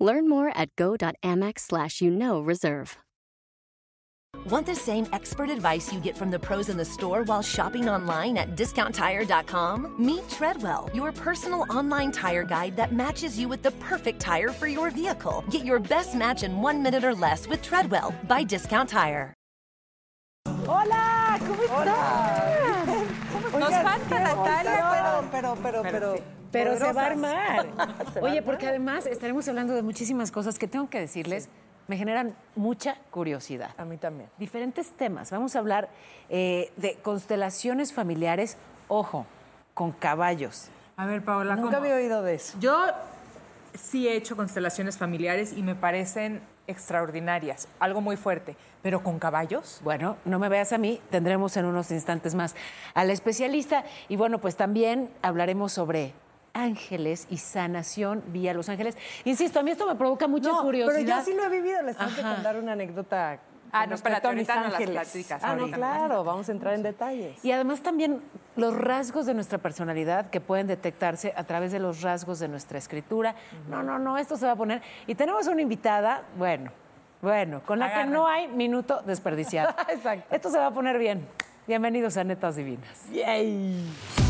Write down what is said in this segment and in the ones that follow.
Learn more at go.amex slash you know reserve. Want the same expert advice you get from the pros in the store while shopping online at discounttire.com? Meet Treadwell, your personal online tire guide that matches you with the perfect tire for your vehicle. Get your best match in one minute or less with Treadwell by Discount Tire. Hola, ¿cómo están? Nos falta Natalia, pero, pero, pero, Pero se va a poderosas. armar. Se va a Oye, porque además estaremos hablando de muchísimas cosas que tengo que decirles, me generan mucha curiosidad. A mí también. Diferentes temas. Vamos a hablar eh, de constelaciones familiares, ojo, con caballos. A ver, Paola, Nunca ¿cómo? había oído de eso. Yo sí he hecho constelaciones familiares y me parecen extraordinarias, algo muy fuerte, pero con caballos. Bueno, no me veas a mí, tendremos en unos instantes más al especialista y bueno, pues también hablaremos sobre ángeles y sanación vía Los Ángeles. Insisto, a mí esto me provoca mucha No, curiosidad. pero yo sí lo he vivido. Les tengo que contar una anécdota. Ah, no, espérate, ahorita no las ángeles. platicas, Ah, no, ahorita. claro, vamos a entrar en detalles. Y además también los rasgos de nuestra personalidad que pueden detectarse a través de los rasgos de nuestra escritura. No, no, no, esto se va a poner. Y tenemos una invitada, bueno, bueno, con la que no hay minuto desperdiciado. Exacto. Esto se va a poner bien. Bienvenidos a Netas Divinas. Yay.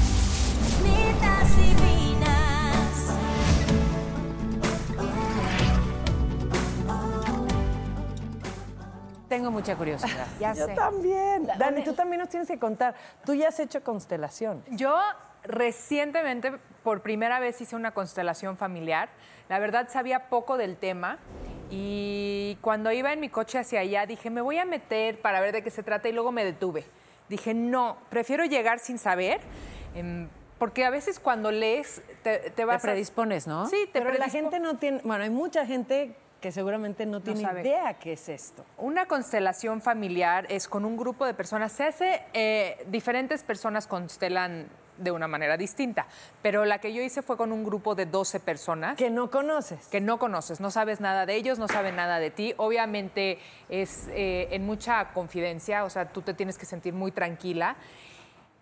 Tengo mucha curiosidad. Ya Yo sé. también. La- Dani, tú también nos tienes que contar. Tú ya has hecho constelación. Yo recientemente, por primera vez, hice una constelación familiar. La verdad, sabía poco del tema. Y cuando iba en mi coche hacia allá, dije, me voy a meter para ver de qué se trata y luego me detuve. Dije, no, prefiero llegar sin saber, em, porque a veces cuando lees te, te Te vas a- predispones, ¿no? Sí, te Pero la gente no tiene. Bueno, hay mucha gente que seguramente no tiene sabe. idea qué es esto. Una constelación familiar es con un grupo de personas. Se hace, eh, diferentes personas constelan de una manera distinta, pero la que yo hice fue con un grupo de 12 personas Que no conoces. que no conoces, no sabes nada de ellos, no saben nada de ti. Obviamente es eh, en mucha confidencia, o sea, tú te tienes que sentir muy tranquila.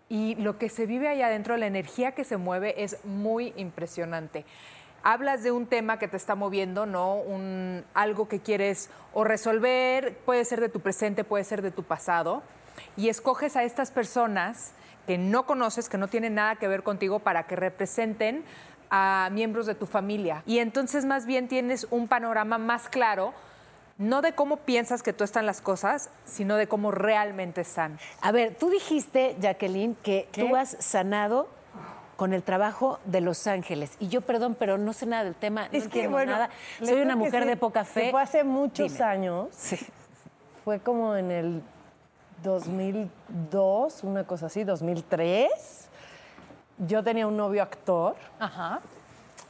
Y lo que se vive allá adentro, la energía que se mueve es muy impresionante. Hablas de un tema que te está moviendo, ¿no? Un, algo que quieres o resolver, puede ser de tu presente, puede ser de tu pasado, y escoges a estas personas que no conoces, que no tienen nada que ver contigo, para que representen a miembros de tu familia. Y entonces más bien tienes un panorama más claro, no de cómo piensas que tú están las cosas, sino de cómo realmente están. A ver, tú dijiste, Jacqueline, que ¿Qué? tú has sanado con el trabajo de Los Ángeles. Y yo, perdón, pero no sé nada del tema, no Es que, entiendo bueno, nada. Soy una mujer de poca fe. Fue hace muchos Dime. años. Sí. Fue como en el 2002, una cosa así, 2003. Yo tenía un novio actor, Ajá.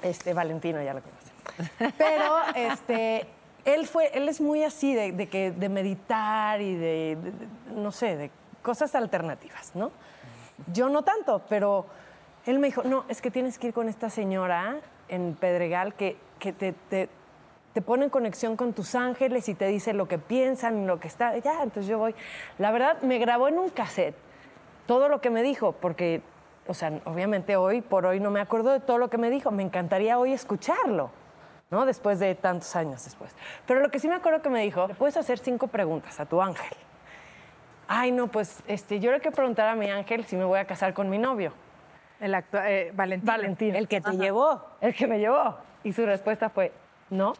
este Valentino, ya lo conocen. Pero este, él fue, él es muy así de, de que de meditar y de, de- de- no sé, de cosas alternativas, ¿no? Yo no tanto, pero él me dijo, no, es que tienes que ir con esta señora en Pedregal que, que te, te, te pone en conexión con tus ángeles y te dice lo que piensan lo que está. Ya, entonces yo voy. La verdad, me grabó en un cassette todo lo que me dijo, porque, o sea, obviamente hoy por hoy no me acuerdo de todo lo que me dijo. Me encantaría hoy escucharlo, ¿no? Después de tantos años después. Pero lo que sí me acuerdo que me dijo, le puedes hacer cinco preguntas a tu ángel. Ay, no, pues este, yo le que preguntar a mi ángel si me voy a casar con mi novio. El actua- eh, Valentín. Valentín. El que te llevó. El que me llevó. Y su respuesta fue, no,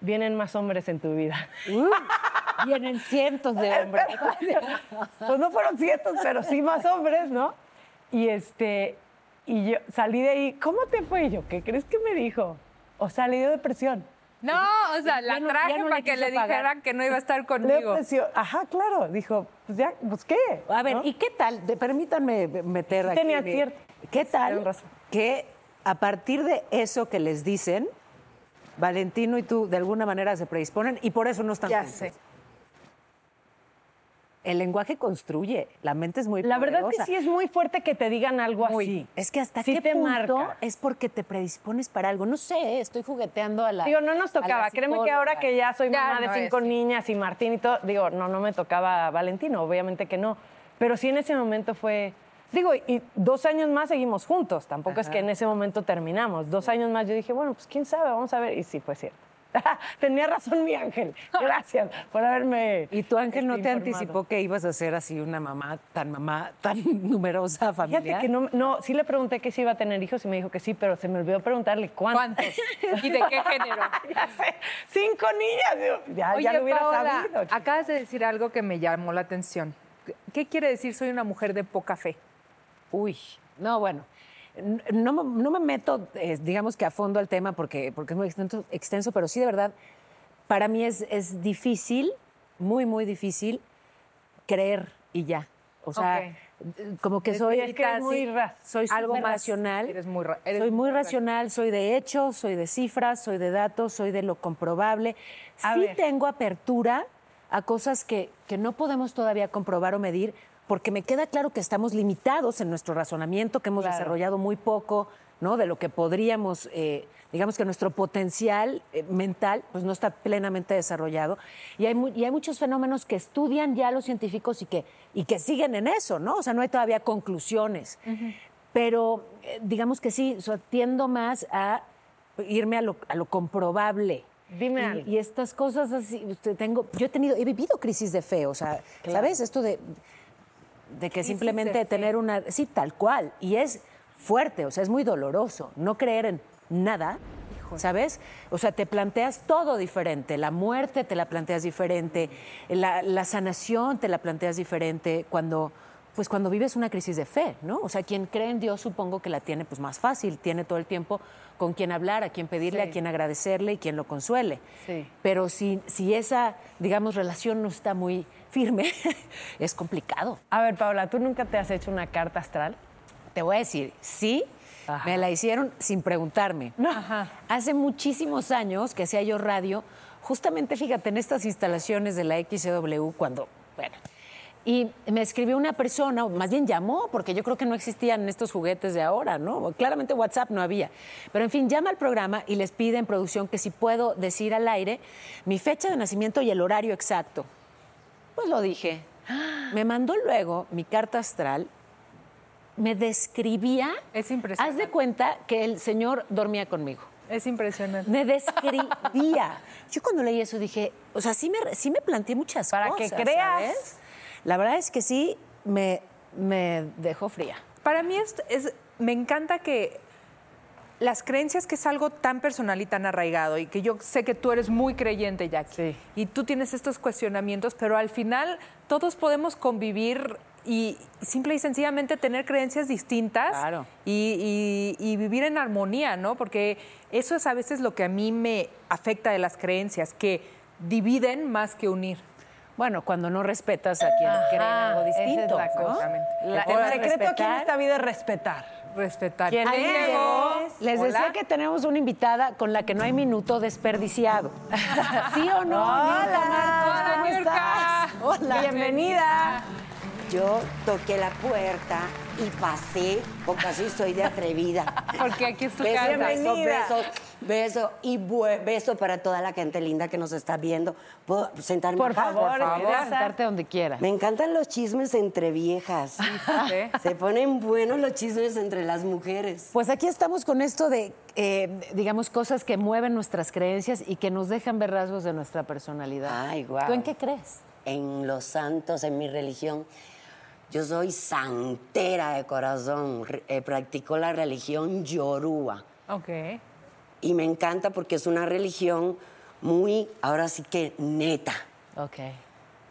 vienen más hombres en tu vida. Vienen cientos de hombres. pues no fueron cientos, pero sí más hombres, ¿no? Y este, y yo salí de ahí, ¿cómo te fue? Y yo, ¿qué crees que me dijo? O sea, le dio depresión. No, o sea, la no- traje no para que le pagar. dijeran que no iba a estar Le dio conmigo. depresión. Ajá, claro. Dijo, pues ya, pues qué. A ver, ¿no? ¿y qué tal? De- permítanme meter aquí. Tenía cierto- ¿Qué tal razón. que a partir de eso que les dicen, Valentino y tú de alguna manera se predisponen y por eso no están Ya juntos. sé. El lenguaje construye, la mente es muy La verdad que poderosa. sí es muy fuerte que te digan algo así. Es que hasta Sí qué te punto marca. es porque te predispones para algo. No sé, estoy jugueteando a la. Digo, no nos tocaba. Créeme que ahora que ya soy Ya mamá de no cinco es. niñas y Martín y todo, digo, no, no me tocaba Valentino, obviamente que no. Pero sí en ese momento fue. Digo, y dos años más seguimos juntos. Tampoco es que en ese momento terminamos. Dos años más yo dije, bueno, pues quién sabe, vamos a ver. Y sí, fue cierto. Tenía razón mi ángel. Gracias por haberme. ¿Y tu ángel no este, te informado. anticipó que ibas a ser así una mamá tan mamá, tan numerosa familiar? Fíjate que no, no, sí le pregunté que si iba a tener hijos y me dijo que sí, pero se me olvidó preguntarle cuántos. ¿Cuántos? ¿Y de qué género? Ya sé, cinco niñas. Ya, Oye, ya lo hubiera Paola, sabido. acabas de decir algo que me llamó la atención. ¿Qué quiere decir soy una mujer de poca fe? Uy, no, bueno. No, me- no me meto, eh, digamos que a fondo al tema porque, porque es muy extenso, extenso, pero sí de verdad, para mí es, es difícil, muy, muy difícil creer y ya. O sea, como que soy es que eres muy ra- soy algo racional. eres muy ra- eres soy muy muy racional, soy de hechos, soy de cifras, soy de datos, soy de lo comprobable. A sí ver. tengo apertura a cosas que, que no podemos todavía comprobar o medir, porque me queda claro que estamos limitados en nuestro razonamiento, que hemos Claro. desarrollado muy poco, ¿no? De lo que podríamos, eh, digamos que nuestro potencial eh, mental, pues no está plenamente desarrollado. Y hay, y hay muchos fenómenos que estudian ya los científicos y que, y que siguen en eso, ¿no? O sea, no hay todavía conclusiones. Pero eh, digamos que sí, o sea, tiendo más a irme a lo, a lo comprobable. Dime Y- algo. Y estas cosas así, usted, tengo, yo he tenido, he vivido crisis de fe, o sea, ¿sabes? Esto de, de que simplemente tener una, sí, tal cual, y es fuerte, o sea, es muy doloroso, no creer en nada, ¿sabes? O sea, te planteas todo diferente, la muerte te la planteas diferente, la, la sanación te la planteas diferente cuando, pues cuando vives una crisis de fe, ¿no? O sea, quien cree en Dios supongo que la tiene pues más fácil, tiene todo el tiempo con quien hablar, a quien pedirle, Sí. a quien agradecerle y quien lo consuele. Sí. Pero si, si esa, digamos, relación no está muy firme, es complicado. A ver, Paula, ¿tú nunca te has hecho una carta astral? Te voy a decir, sí, Ajá. me la hicieron sin preguntarme. Hace muchísimos años que hacía yo radio, justamente, fíjate, en estas instalaciones de la XW, cuando, bueno, y me escribió una persona, o más bien llamó, porque yo creo que no existían estos juguetes de ahora, ¿no? Claramente WhatsApp no había. Pero en fin, llama al programa y les pide en producción que si puedo decir al aire mi fecha de nacimiento y el horario exacto. Pues lo dije. Me mandó luego mi carta astral, me describía. Es impresionante. Haz de cuenta que el señor dormía conmigo. Es impresionante. Me describía. Yo cuando leí eso dije, o sea, sí me, sí me planteé muchas Para cosas. que creas. ¿sabes? La verdad es que sí me, me dejó fría. Para mí es, es- me encanta que las creencias, que es algo tan personal y tan arraigado, y que yo sé que tú eres muy creyente, Jackie, Sí. y tú tienes estos cuestionamientos, pero al final todos podemos convivir y simple y sencillamente tener creencias distintas Claro. y, y- y vivir en armonía, ¿no? Porque eso es a veces lo que a mí me afecta de las creencias, que dividen más que unir. Bueno, cuando no respetas a quien cree en algo Ajá, esa es distinto. la ¿no? cosa. El La- tema el secreto aquí en respetar. esta vida es respetar. Respetar. ¿Quién es? llegó. Les Hola. decía que tenemos una invitada con la que no hay minuto desperdiciado. ¿Sí o no? Hola. Mirta Marcos, ¿cómo Hola, estás? Hola. Bienvenida. Yo toqué la puerta y pasé, porque así soy de atrevida. Porque aquí es tu Beso, casa. beso, Bienvenida. beso, beso y beso para toda la gente linda que nos está viendo. ¿Puedo sentarme Por acá? favor, Puedes sentarte donde quieras. Me encantan los chismes entre viejas. ¿sí? Se ponen buenos los chismes entre las mujeres. Pues aquí estamos con esto de, eh, digamos, cosas que mueven nuestras creencias y que nos dejan ver rasgos de nuestra personalidad. Ay, guau. ¿Tú en qué crees? En los santos, en mi religión, yo soy santera de corazón. Eh, practico la religión yoruba. Ok. Y me encanta porque es una religión muy, ahora sí que neta. Ok.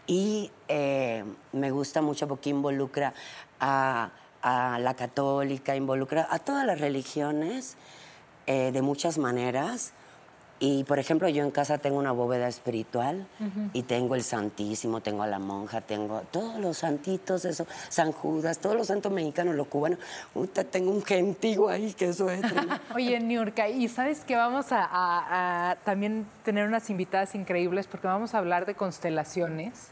Y eh, me gusta mucho porque involucra a, a la católica, involucra a todas las religiones eh, de muchas maneras. Y, por ejemplo, yo en casa tengo una bóveda espiritual y tengo el Santísimo, tengo a la monja, tengo todos los santitos, eso, San Judas, todos los santos mexicanos, los cubanos. Usted tengo un gentío ahí, que eso es. Oye, Niurka, y sabes que vamos a, a- a también tener unas invitadas increíbles porque vamos a hablar de constelaciones.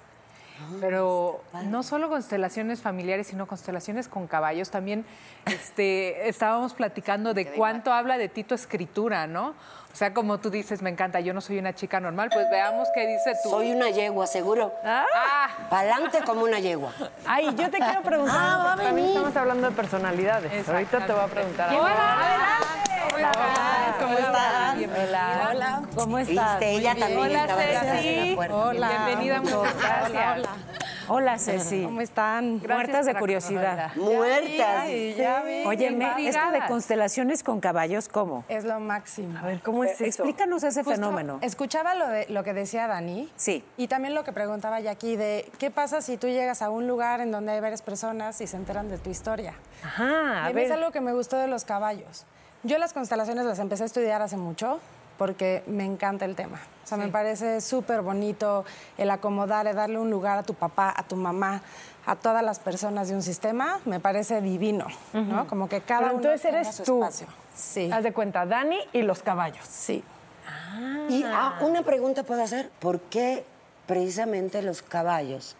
Pero no solo constelaciones familiares, sino constelaciones con caballos. También este, estábamos platicando de cuánto habla de ti tu escritura, ¿no? O sea, como tú dices, me encanta, yo no soy una chica normal, pues veamos qué dice tú. Soy una yegua, seguro. Ah, Pa'lante como una yegua. Ay, yo te quiero preguntar, Ah, va a venir. estamos hablando de personalidades. Ahorita te voy a preguntar. Hola, ¿cómo? Bienvenida. Hola. ¿Cómo estás? Viste, ella también Hola, estaba detrás de Ceci. Hola. Bienvenida, muchas gracias. Hola, Ceci. ¿Cómo están? Gracias Muertas de curiosidad. Muertas. ya vi. Oye, me- esto de constelaciones con caballos, ¿cómo? Es lo máximo. A ver, ¿cómo es eso? Explícanos ese Justo fenómeno. Escuchaba lo, de, lo que decía Dani. Sí. Y también lo que preguntaba Jackie de qué pasa si tú llegas a un lugar en donde hay varias personas y se enteran de tu historia. Ajá, Y a a mí es ver. algo que me gustó de los caballos. Yo las constelaciones las empecé a estudiar hace mucho porque me encanta el tema. O sea, me parece súper bonito el acomodar, el darle un lugar a tu papá, a tu mamá, a todas las personas de un sistema. Me parece divino, ¿no? Como que cada Pero uno entonces tenga eres su tú. espacio. Sí. Haz de cuenta, Dani y los caballos. Sí. Y ah, una pregunta puedo hacer. ¿Por qué precisamente los caballos?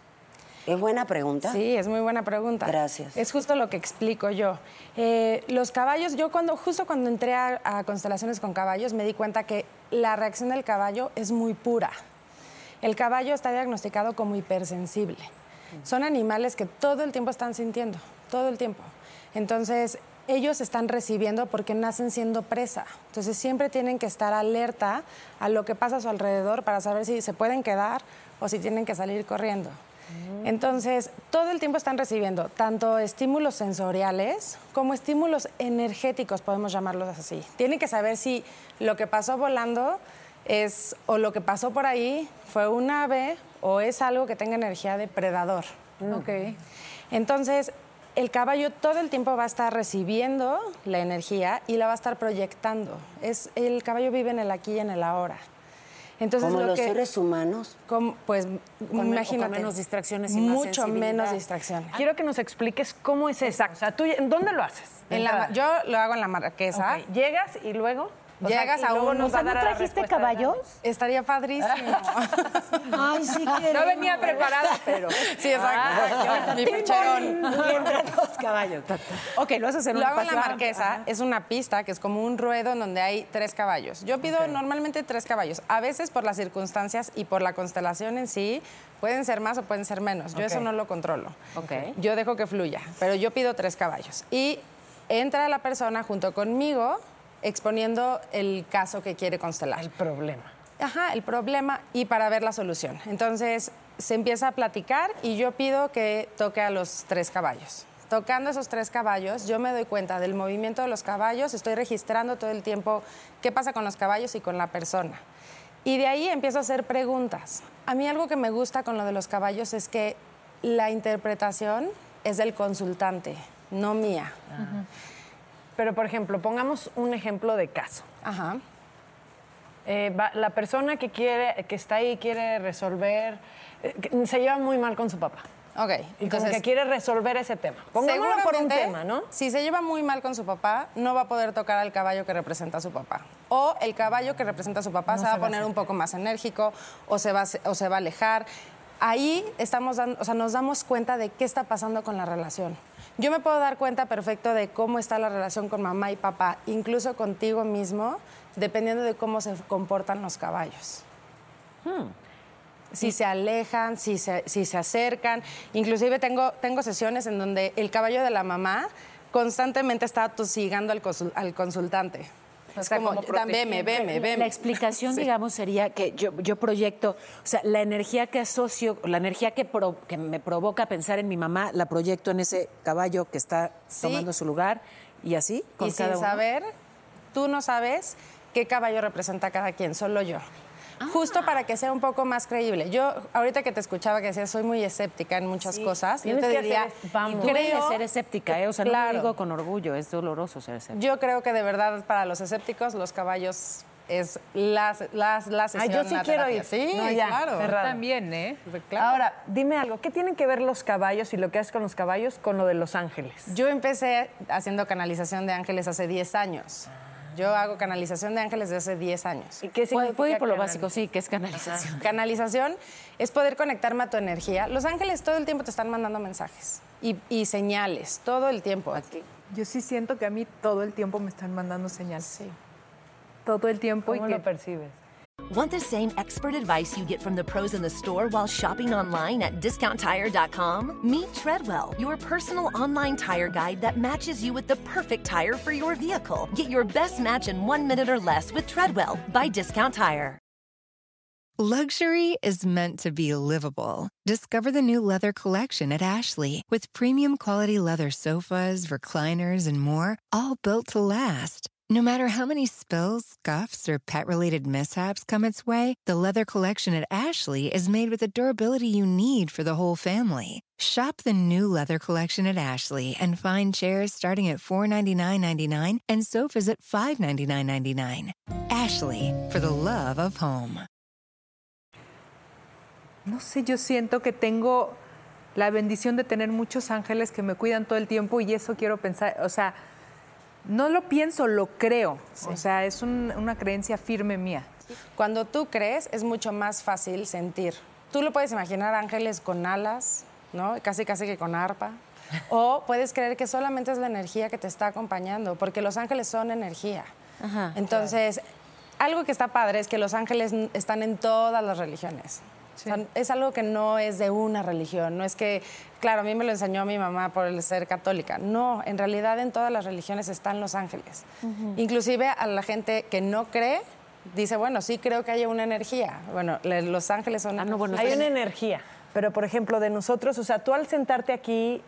Es buena pregunta. Sí, es muy buena pregunta. Gracias. Es justo lo que explico yo. Eh, los caballos, yo cuando, justo cuando entré a, a constelaciones con caballos, me di cuenta que la reacción del caballo es muy pura. El caballo está diagnosticado como hipersensible. Son animales que todo el tiempo están sintiendo, todo el tiempo. Entonces, ellos están recibiendo porque nacen siendo presa. Entonces, siempre tienen que estar alerta a lo que pasa a su alrededor para saber si se pueden quedar o si tienen que salir corriendo. Entonces, todo el tiempo están recibiendo tanto estímulos sensoriales como estímulos energéticos, podemos llamarlos así. Tienen que saber si lo que pasó volando es o lo que pasó por ahí fue un ave o es algo que tenga energía de predador. Ok. Entonces, el caballo todo el tiempo va a estar recibiendo la energía y la va a estar proyectando. Es, el caballo vive en el aquí y en el ahora. Entonces, Como lo los que, seres humanos. como, pues, Con imagínate. menos distracciones y más Mucho menos distracciones. Quiero que nos expliques cómo es eso. O sea, ¿tú, ¿en dónde lo haces? En la- yo lo hago en la marquesa. Llegas y luego. O Llegas a luego un- nos o sea, ¿no trajiste caballos? Estaría padrísimo. Ay, sí No venía preparada, pero. sí, exacto. Mi percherón. Y entran los caballos. Ok, lo haces en Lo una hago en la marquesa, es una pista que es como un ruedo en donde hay tres caballos. Yo pido normalmente tres caballos. A veces por las circunstancias y por la constelación en sí, pueden ser más o pueden ser menos. Yo eso no lo controlo. Ok. Yo dejo que fluya, pero yo pido tres caballos. Y entra la persona junto conmigo exponiendo el caso que quiere constelar. El problema. Ajá, el problema y para ver la solución. Entonces se empieza a platicar y yo pido que toque a los tres caballos. Tocando esos tres caballos, yo me doy cuenta del movimiento de los caballos, estoy registrando todo el tiempo qué pasa con los caballos y con la persona. Y de ahí empiezo a hacer preguntas. A mí algo que me gusta con lo de los caballos es que la interpretación es del consultante, no mía. Pero, por ejemplo, pongamos un ejemplo de caso. Ajá. Eh, va- la persona que quiere, que está ahí quiere resolver, eh, que se lleva muy mal con su papá. Ok, Y como que quiere resolver ese tema. Pongámoslo por un tema, ¿no? Si se lleva muy mal con su papá, no va a poder tocar al caballo que representa a su papá. O el caballo que representa a su papá se va a poner un poco más enérgico o se va, o se va a alejar. Ahí estamos dando, o sea, nos damos cuenta de qué está pasando con la relación. Yo me puedo dar cuenta perfecto de cómo está la relación con mamá y papá, incluso contigo mismo, dependiendo de cómo se comportan los caballos si se alejan, si se, si se acercan. Inclusive tengo, tengo sesiones en donde el caballo de la mamá constantemente está tosigando al, consul- al consultante. Es sea, como, como "Dan, veme, veme, La veme. explicación, digamos, sería que yo, yo proyecto, o sea, la energía que asocio, la energía que, pro- que me provoca pensar en mi mamá, la proyecto en ese caballo que está Sí. tomando su lugar y así, con Y cada sin uno. saber, tú no sabes qué caballo representa cada quien, solo yo. Justo para que sea un poco más creíble. Yo, ahorita que te escuchaba que decías, soy muy escéptica en muchas cosas, yo te que diría, hacer vamos. Creo, ser escéptica, ¿eh? O sea, no Claro. lo digo con orgullo, es doloroso ser escéptica. yo creo que de verdad para los escépticos los caballos es la, la, la Ay, sesión. yo sí la quiero terapia. ir. Sí, No, ya, claro. cerrado. También, ¿eh? Claro. Ahora, dime algo, ¿qué tienen que ver los caballos y lo que haces con los caballos con lo de los ángeles? Yo empecé haciendo canalización de ángeles hace 10 años. Yo hago canalización de ángeles desde hace 10 años. ¿Y qué significa puede ir por lo básico, sí, que es canalización. Canalización es poder conectarme a tu energía. Los ángeles todo el tiempo te están mandando mensajes y, y señales, todo el tiempo. Yo sí siento que a mí todo el tiempo me están mandando señales. Sí. Todo el tiempo. y ¿Cómo que lo percibes? Want the same expert advice you get from the pros in the store while shopping online at discounttire.com? Meet Treadwell, your personal online tire guide that matches you with the perfect tire for your vehicle. Get your best match in one minute or less with Treadwell by Discount Tire. Luxury is meant to be livable. Discover the new leather collection at Ashley with premium quality leather sofas, recliners, and more, all built to last. No matter how many spills, scuffs, or pet related mishaps come its way, the leather collection at Ashley is made with the durability you need for the whole family. Shop the new leather collection at Ashley and find chairs starting at $499.99 and sofas at $599.99. Ashley, for the love of home. No sé, yo siento que tengo la bendición de tener muchos ángeles que me cuidan todo el tiempo y eso quiero pensar, o sea, no lo pienso, lo creo. O sea, es un- una creencia firme mía. Cuando tú crees, es mucho más fácil sentir. Tú lo puedes imaginar ángeles con alas, ¿no? Casi, casi que con arpa. O puedes creer que solamente es la energía que te está acompañando, porque los ángeles son energía. Entonces, algo que está padre es que los ángeles están en todas las religiones. O sea, es algo que no es de una religión, no es que, claro, a mí me lo enseñó mi mamá por el ser católica. No, en realidad en todas las religiones están los ángeles. Inclusive a la gente que no cree, dice, bueno, sí creo que haya una energía. Bueno, los ángeles son... Ah, no, bueno, Hay una energía, pero por ejemplo, de nosotros, o sea, tú al sentarte aquí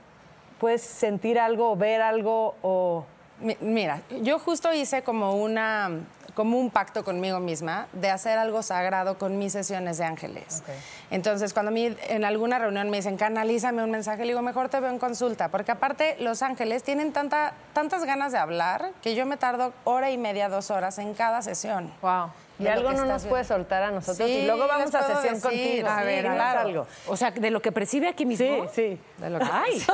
puedes sentir algo o ver algo o... Mi- Mira, yo justo hice como una como un pacto conmigo misma de hacer algo sagrado con mis sesiones de ángeles. Entonces, cuando a mí en alguna reunión me dicen, canalízame un mensaje, le digo, mejor te veo en consulta, porque aparte los ángeles tienen tanta, tantas ganas de hablar que yo me tardo hora y media, dos horas en cada sesión. Wow. Y algo no nos puedes soltar a nosotros Sí, y luego vamos a sesión decir. contigo. A Sí, ver, dinos claro. algo. O sea, de lo que percibe aquí mismo. Sí, sí. De lo que- Ay,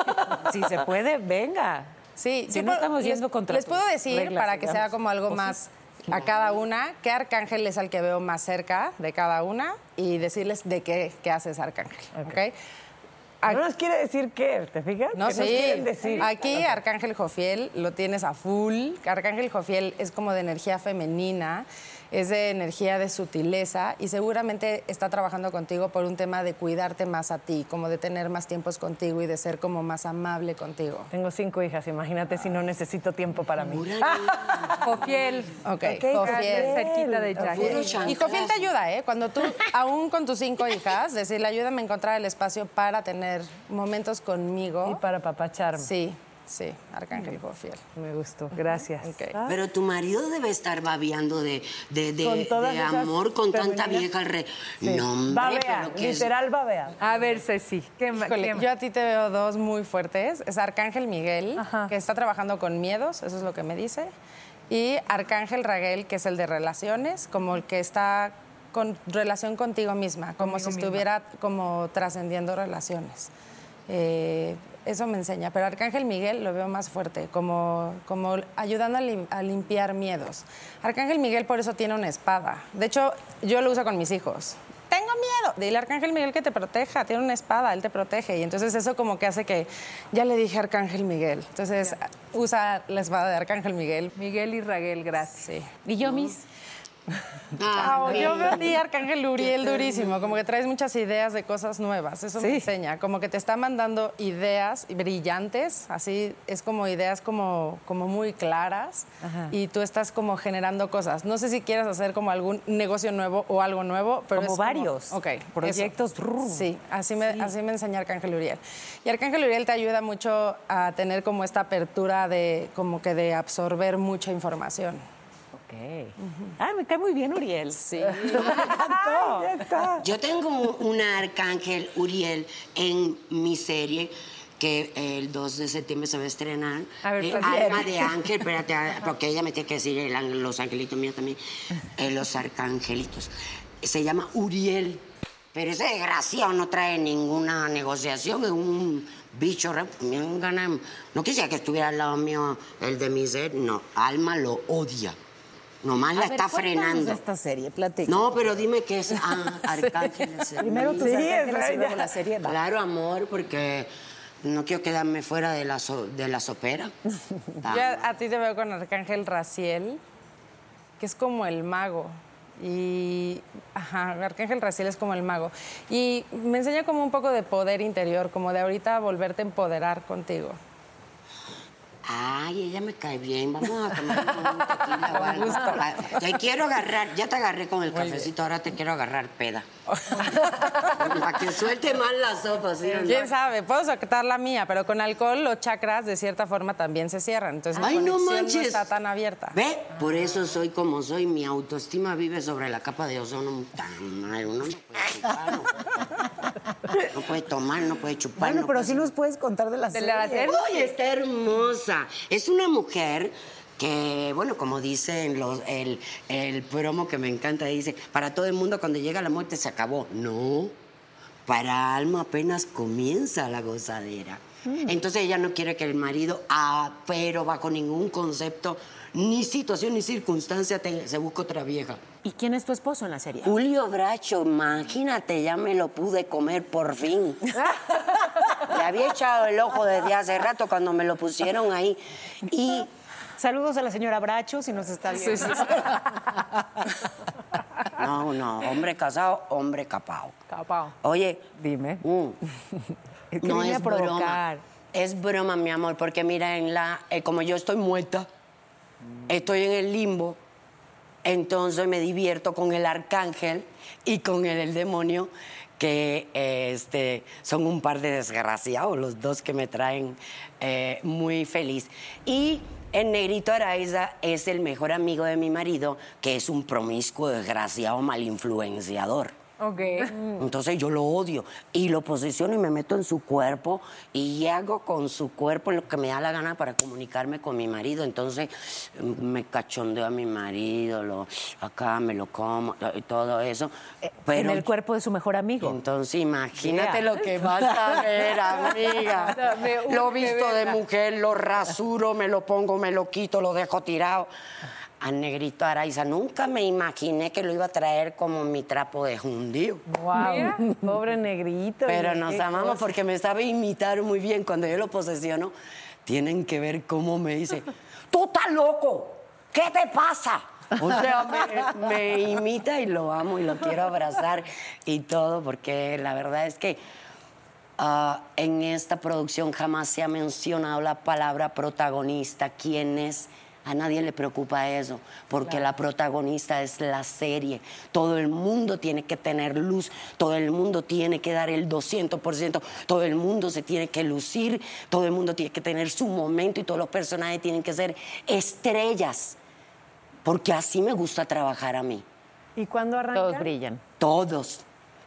si se puede, venga. Sí, Si no puedo- estamos les- yendo contra Les puedo decir, reglas, para que sea como algo ¿O sí? más a cada una, qué arcángel es el que veo más cerca de cada una y decirles de qué, qué hace ese arcángel. ¿ok? Ac- No nos quiere decir qué, ¿te fijas? no, ¿Qué nos sí. quieren decir? Aquí Arcángel Jofiel lo tienes a full. Arcángel Jofiel es como de energía femenina, es de energía de sutileza y seguramente está trabajando contigo por un tema de cuidarte más a ti, como de tener más tiempos contigo y de ser como más amable contigo. Tengo cinco hijas, imagínate si no necesito tiempo para mí. Jofiel. Ok, Ok, Jofiel. Jofiel. Cerquita de Jack. Y. Jofiel te ayuda, ¿eh? Cuando tú, aún con tus cinco hijas, decirle, ayúdame a encontrar el espacio para tener momentos conmigo. Y para papacharme. Sí, sí, Arcángel Jofiel. Me gustó, gracias. Ah, Pero tu marido debe estar babeando de, de, de- Con amor con tanta vieja sí. No, hombre, babea, que es- literal babea. A ver, Ceci, ¿qué, Híjole, qué yo a ti te veo dos muy fuertes. Es Arcángel Miguel, Ajá. que está trabajando con miedos, eso es lo que me dice. Y Arcángel Raguel, que es el de relaciones, como el que está con relación contigo misma, como Conmigo si misma. estuviera como trascendiendo relaciones. Eh, eso me enseña. Pero Arcángel Miguel lo veo más fuerte, como, como ayudando a, lim- a limpiar miedos. Arcángel Miguel por eso tiene una espada. De hecho, yo lo uso con mis hijos. Tengo miedo. Dile Arcángel Miguel que te proteja. Tiene una espada, él te protege. Y entonces eso como que hace que ya le dije Arcángel Miguel. Entonces usa la espada de Arcángel Miguel. Miguel y Raguel, gracias. Sí. Y yo, mis. Ah, yo veo a ti, Arcángel Uriel, durísimo. Como que traes muchas ideas de cosas nuevas. Eso me enseña. Como que te está mandando ideas brillantes. Así es como ideas como, como muy claras. Y tú estás como generando cosas. No sé si quieres hacer como algún negocio nuevo o algo nuevo, pero Como es varios Ok. eso. proyectos. Sí, así me, así me enseña Arcángel Uriel. Y Arcángel Uriel te ayuda mucho a tener como esta apertura de como que de absorber mucha información. Ok. Ah, me cae muy bien, Uriel. Sí. Yo tengo un, un arcángel Uriel en mi serie que el 2 de septiembre se va a estrenar. A ver, eh, Alma de Ángel, espérate, ah, porque ella me tiene que decir el los angelitos míos también, eh, los arcangelitos. Se llama Uriel, pero ese desgraciado no trae ninguna negociación, es un bicho, no quisiera que estuviera al lado mío el de mi ser, no, Alma lo odia. Nomás la A ver, está frenando. esta serie, platica. No, pero dime que es ah, Arcángeles. Primero tus Sí, arcángeles es y luego verdad. la serie. va. Claro, amor, porque no quiero quedarme fuera de la, so- de la sopera. Yo a, a ti te veo con Arcángel Raciel, que es como el mago. Y, ajá, Arcángel Raciel es como el mago. Y me enseña como un poco de poder interior, como de ahorita volverte a empoderar contigo. Ay, ella me cae bien. Vamos a tomar un tequila o algo. Ah, Te quiero agarrar, ya te agarré con el cafecito, ahora te quiero agarrar peda. Para que suelte más la sopa, ¿sí o no? ¿Quién sabe? Puedo sacar la mía, pero con alcohol los chakras de cierta forma también se cierran. Entonces mi Ay, no manches. está tan abierta. ¿Ve? Por eso soy como soy. Mi autoestima vive sobre la capa de ozono. Tan mal. No puede chupar. No, puede tomar, no puede chupar. Bueno, no pero puede sí nos puedes contar de la De serie. la serie. Uy, está hermosa. Es una mujer que, bueno, como dice en los- el, el promo que me encanta, dice, para todo el mundo cuando llega la muerte se acabó. No, para Alma apenas comienza la gozadera. Entonces ella no quiere que el marido, ah, pero bajo ningún concepto, ni situación, ni circunstancia, te- se busque otra vieja. ¿Y quién es tu esposo en la serie? Julio Bracho, imagínate, ya me lo pude comer por fin. Le había echado el ojo desde hace rato cuando me lo pusieron ahí. Y Saludos a la señora Bracho, si nos está viendo. no, no, hombre casado, hombre capao. Capao. Oye, Dime. mm, Es que no es provocar. broma. Es broma, mi amor, porque mira, en la, eh, como yo estoy muerta, estoy en el limbo, entonces me divierto con el arcángel y con el, demonio, que eh, este, son un par de desgraciados, los dos que me traen eh, muy feliz. Y el negrito Araiza es el mejor amigo de mi marido, que es un promiscuo, desgraciado, malinfluenciador. Ok. Entonces yo lo odio y lo posiciono y me meto en su cuerpo y hago con su cuerpo lo que me da la gana para comunicarme con mi marido. Entonces mm, me cachondeo a mi marido, lo, acá me lo como y todo eso. Pero en el cuerpo de su mejor amigo. entonces imagínate Yeah. lo que vas a ver, amiga. Lo visto de mujer, lo rasuro, me lo pongo, me lo quito, lo dejo tirado. Al negrito Araiza nunca me imaginé que lo iba a traer como mi trapo de jundío. Wow, pobre negrito. Pero nos amamos cosa. porque me sabe imitar muy bien. Cuando yo lo posesiono, tienen que ver cómo me dice, tú estás loco, ¿qué te pasa? O sea, me, me imita y lo amo y lo quiero abrazar y todo, porque la verdad es que ah, en esta producción jamás se ha mencionado la palabra protagonista. ¿Quién es? A nadie le preocupa eso, porque la protagonista es la serie. Todo el mundo tiene que tener luz, todo el mundo tiene que dar el 200%, todo el mundo se tiene que lucir, todo el mundo tiene que tener su momento y todos los personajes tienen que ser estrellas, porque así me gusta trabajar a mí. ¿Y cuándo arranca? Todos brillan. Todos.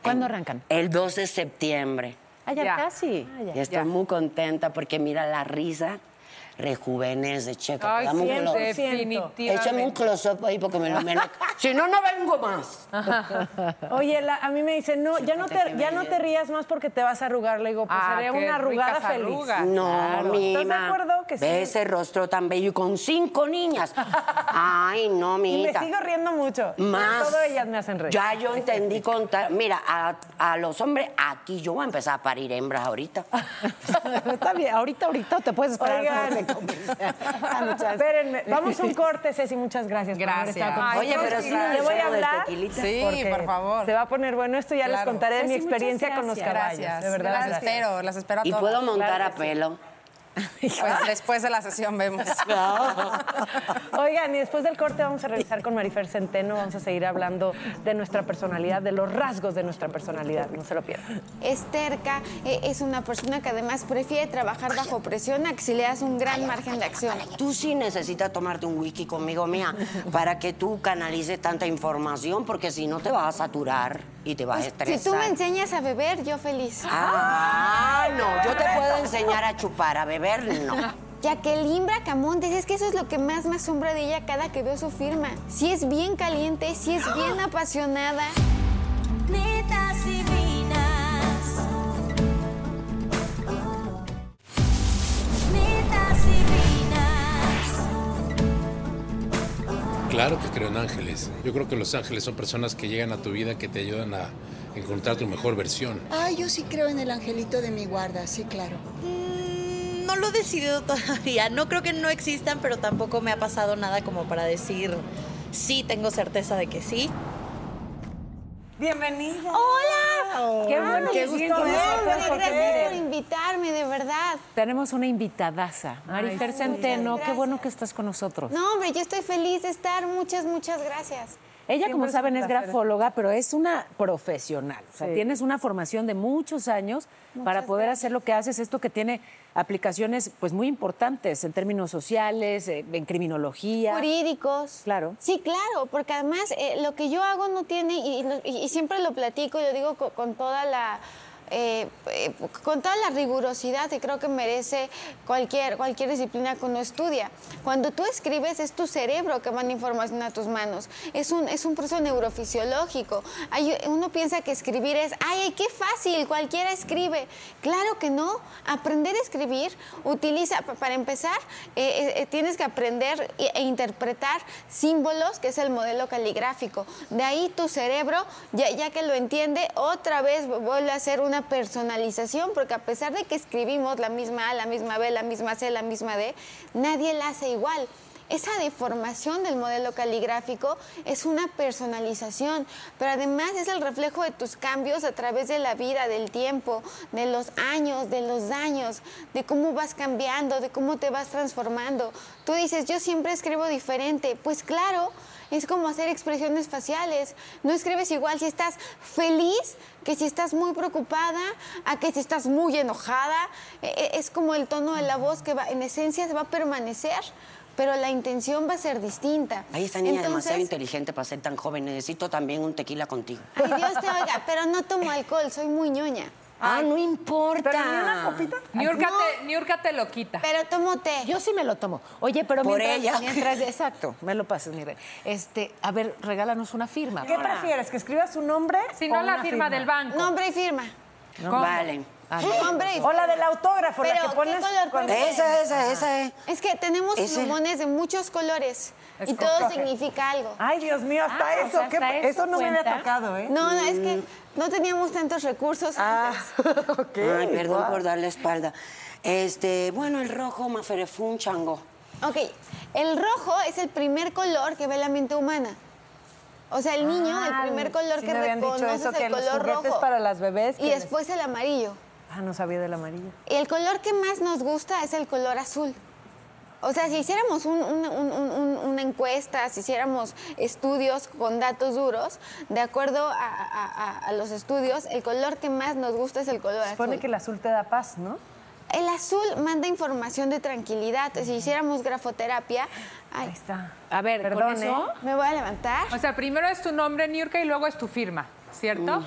¿Cuándo En- arrancan? El 2 de septiembre. Ah, ya, Ya. casi. Y estoy muy contenta porque mira la risa rejuvenece, checa. Ay, dame un definitivamente. Échame un close-up ahí porque me lo me lo- Si no, no vengo más. Oye, la- a mí me dicen, no, ya no, te, qué ya no te rías más porque te vas a arrugar. Le digo, pues Ah, sería una arrugada feliz. arrugas. No, Claro. mima. ¿Estás de acuerdo que sí? Ve ese rostro tan bello y con cinco niñas. Ay, no, Y me sigo riendo mucho. Más. Todas ellas me hacen reír. Ya yo entendí contar. Mira, a, a los hombres, aquí yo voy a empezar a parir hembras ahorita. Está bien, ahorita, ahorita te puedes esperar. Oigan. de. Ah, muchas- Espérenme, vamos a un corte, Ceci, muchas gracias. por Gracias. estado con Ay, Oye, nosotros. pero sí, le voy a hablar. Sí, por favor. Se va a poner bueno esto, ya les Claro. contaré de mi Ceci, muchas experiencia con los caballos. Gracias. De verdad, las gracias. espero, las espero a Y todas. puedo montar Claro a pelo. Pues después de la sesión vemos. Oigan, y después del corte vamos a revisar con Marifer Centeno, vamos a seguir hablando de nuestra personalidad, de los rasgos de nuestra personalidad, no se lo pierdan. Es terca, eh, es una persona que además prefiere trabajar bajo presión a que si le das un gran margen de acción. Tú sí necesitas tomarte un wiki conmigo, mía, para que tú canalices tanta información, porque si no te vas a saturar y te vas a estresar. Si tú me enseñas a beber, yo feliz. Ah, no, yo te puedo enseñar a chupar, a beber, no. Jacqueline Bracamontes, es que eso es lo que más me asombra de ella cada que veo su firma. Si es bien caliente, si es bien apasionada. Netas divinas. Netas divinas. Claro que creo en ángeles. Yo creo que los ángeles son personas que llegan a tu vida que te ayudan a encontrar tu mejor versión. Ay, yo sí creo en el angelito de mi guarda, sí, claro. Mm, No lo he decidido todavía. No creo que no existan, pero tampoco me ha pasado nada como para decir sí, tengo certeza de que sí. Bienvenida. ¡Hola! Qué bueno Qué que gusto verte, Gracias por invitarme, de verdad. tenemos una invitadaza, Marifer Centeno, qué bueno que estás con nosotros. No, hombre, yo estoy feliz de estar. Muchas, muchas gracias. Ella, Siempre como es saben, es grafóloga, pero es una profesional. O sea, Sí. tienes una formación de muchos años para poder hacer lo que haces, esto que tiene aplicaciones pues muy importantes en términos sociales, eh, en criminología. Jurídicos. Claro. Sí, claro, porque además eh, lo que yo hago no tiene, y, lo- y- y siempre lo platico, yo digo co- con, toda la... eh, eh, con toda la rigurosidad que creo que merece cualquier, cualquier disciplina que uno estudia. Cuando tú escribes es tu cerebro que manda información a tus manos. Es un, es un proceso neurofisiológico. Uno piensa que escribir es, ay, qué fácil, cualquiera escribe. Claro que no. Aprender a escribir utiliza, pa- para empezar, eh, tienes que aprender e, e interpretar símbolos, que es el modelo caligráfico. De ahí tu cerebro, ya, ya que lo entiende, otra vez vuelve a hacer una personalización, porque a pesar de que escribimos la misma A, la misma B, la misma C, la misma D, nadie la hace igual. Esa deformación del modelo caligráfico es una personalización, pero además es el reflejo de tus cambios a través de la vida, del tiempo, de los años, de los daños, de cómo vas cambiando, de cómo te vas transformando. Tú dices, yo siempre escribo diferente. Pues claro, es como hacer expresiones faciales. No escribes igual si estás feliz que si estás muy preocupada, a que si estás muy enojada. Eh, eh, Es como el tono de la voz que va, en esencia se va a permanecer, pero la intención va a ser distinta. Ay, esta niña Entonces, demasiado inteligente para ser tan joven. Necesito también un tequila contigo. Ay, Dios te oiga, pero no tomo alcohol, soy muy ñoña. Ah, no importa. Pero ni una copita. Niurka, te, Niurka te lo quita. Pero tomo té. Yo sí me lo tomo. Oye, pero Por mientras, ella. mientras- exacto, me lo pasas, mi rey. Este, a ver, regálanos una firma. ¿Qué prefieres? ¿Que escribas su nombre? Si o no, la una firma del banco. Nombre y firma. Vale. Nombre y O la del autógrafo, la Pero, que ¿qué pones. color cuando- prefieres? Esa, esa, esa es. Es que tenemos Ese. plumones de muchos colores y todo significa algo. Ay, Dios mío, hasta Ah, o eso. sea, ¿qué- hasta eso, eso no me había tocado, ¿eh? No, no, es que no teníamos tantos recursos Ah, antes. ok. Ay, perdón wow. por darle espalda. Este, bueno, el rojo, Mafere, fue un chango. Ok, el rojo es el primer color que ve la mente humana. O sea, el niño, el Ah, primer color sí que reconoce eso, es que el los color juguetes rojo. para las bebés Y les- después el amarillo. Ah, no sabía del amarillo. Y el color que más nos gusta es el color azul. O sea, si hiciéramos un- un- un- un- un- una encuesta, si hiciéramos estudios con datos duros, de acuerdo a, a- a- a los estudios, el color que más nos gusta es el color Supone azul. que el azul te da paz, ¿no? El azul manda información de tranquilidad. Si hiciéramos grafoterapia, ay, Ahí está. A ver, Perdón, con eso. ¿eh? me voy a levantar. O sea, primero es tu nombre, Niurka, y luego es tu firma, ¿cierto?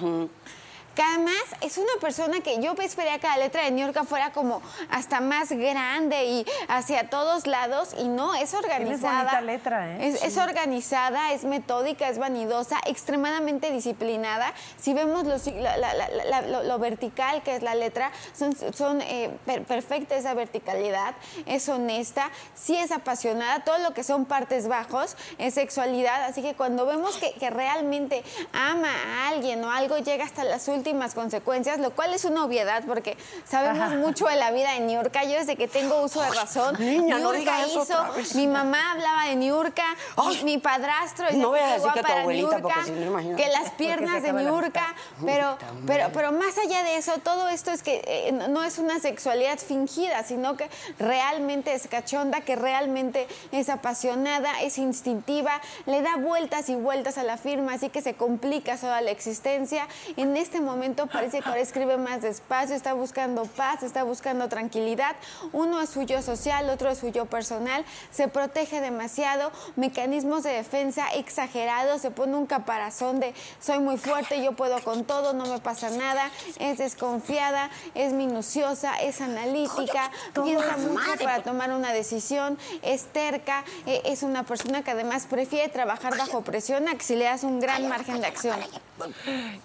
Que además es una persona que yo esperaba que la letra de New York fuera como hasta más grande y hacia todos lados y no, es organizada. bonita letra, ¿eh? Es, es organizada, es metódica, es vanidosa, extremadamente disciplinada. Si vemos lo, la- la- la- la- lo- lo vertical que es la letra, son, son eh, per- perfecta esa verticalidad, es honesta, sí es apasionada, todo lo que son partes bajos es sexualidad, así que cuando vemos que, que realmente ama a alguien o algo llega hasta las últimas últimas consecuencias, lo cual es una obviedad porque sabemos mucho de la vida de Niurka. Yo desde que tengo uso de razón, niña, Niurka hizo, mi mamá hablaba de Niurka, mi, mi padrastro No voy a que decir que tu era abuelita, Niurka, porque si no, imagínate. que las piernas de Niurka, pero, pero, pero más allá de eso, todo esto es que eh, no no es una sexualidad fingida, sino que realmente es cachonda, que realmente es apasionada, es instintiva, le da vueltas y vueltas a la firma, así que se complica toda la existencia. En este momento parece que ahora escribe más despacio, está buscando paz, está buscando tranquilidad. Uno es su yo social, otro es su yo personal, se protege demasiado, mecanismos de defensa exagerados, se pone un caparazón de soy muy fuerte, yo puedo con todo, no me pasa nada, es desconfiada, es minuciosa, es analítica, piensa mucho para tomar una decisión, es terca, eh, es una persona que además prefiere trabajar bajo presión a que si le das un gran margen de acción.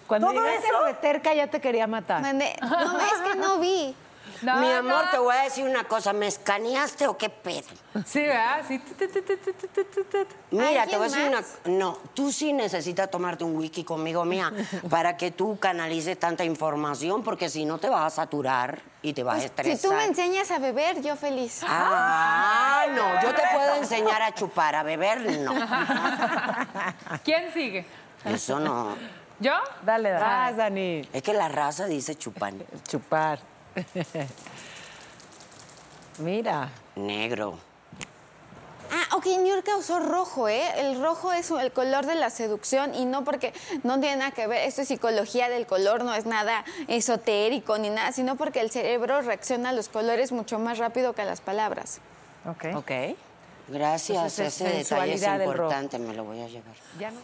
Cuando ¿Todo llegaste eso? a de terca ya te quería matar. Mande- No, es que no vi. Mi amor, te voy a decir una cosa. ¿Me escaneaste o qué pedo? Sí, ¿verdad? Sí. Mira, te ¿Alguien voy a decir una... No, tú sí necesitas tomarte un wiki conmigo, mía, para que tú canalices tanta información, porque si no te vas a saturar y te vas a Pues, Si estresar. tú me enseñas a beber, yo feliz. Ah, no, yo te puedo enseñar a chupar, a beber, no. ¿Quién sigue? Eso no. ¿Yo? Dale, dale. Vas, Dani. Es que la raza dice chupan. Chupar. Mira. Negro. Ah, ok, Niurka usó rojo, ¿eh? El rojo es el color de la seducción y no porque no tiene nada que ver, esto es psicología del color, no es nada esotérico ni nada, sino porque el cerebro reacciona a los colores mucho más rápido que a las palabras. Ok. Ok. Gracias, Entonces, ese detalle es importante, me lo voy a llevar. Ya no.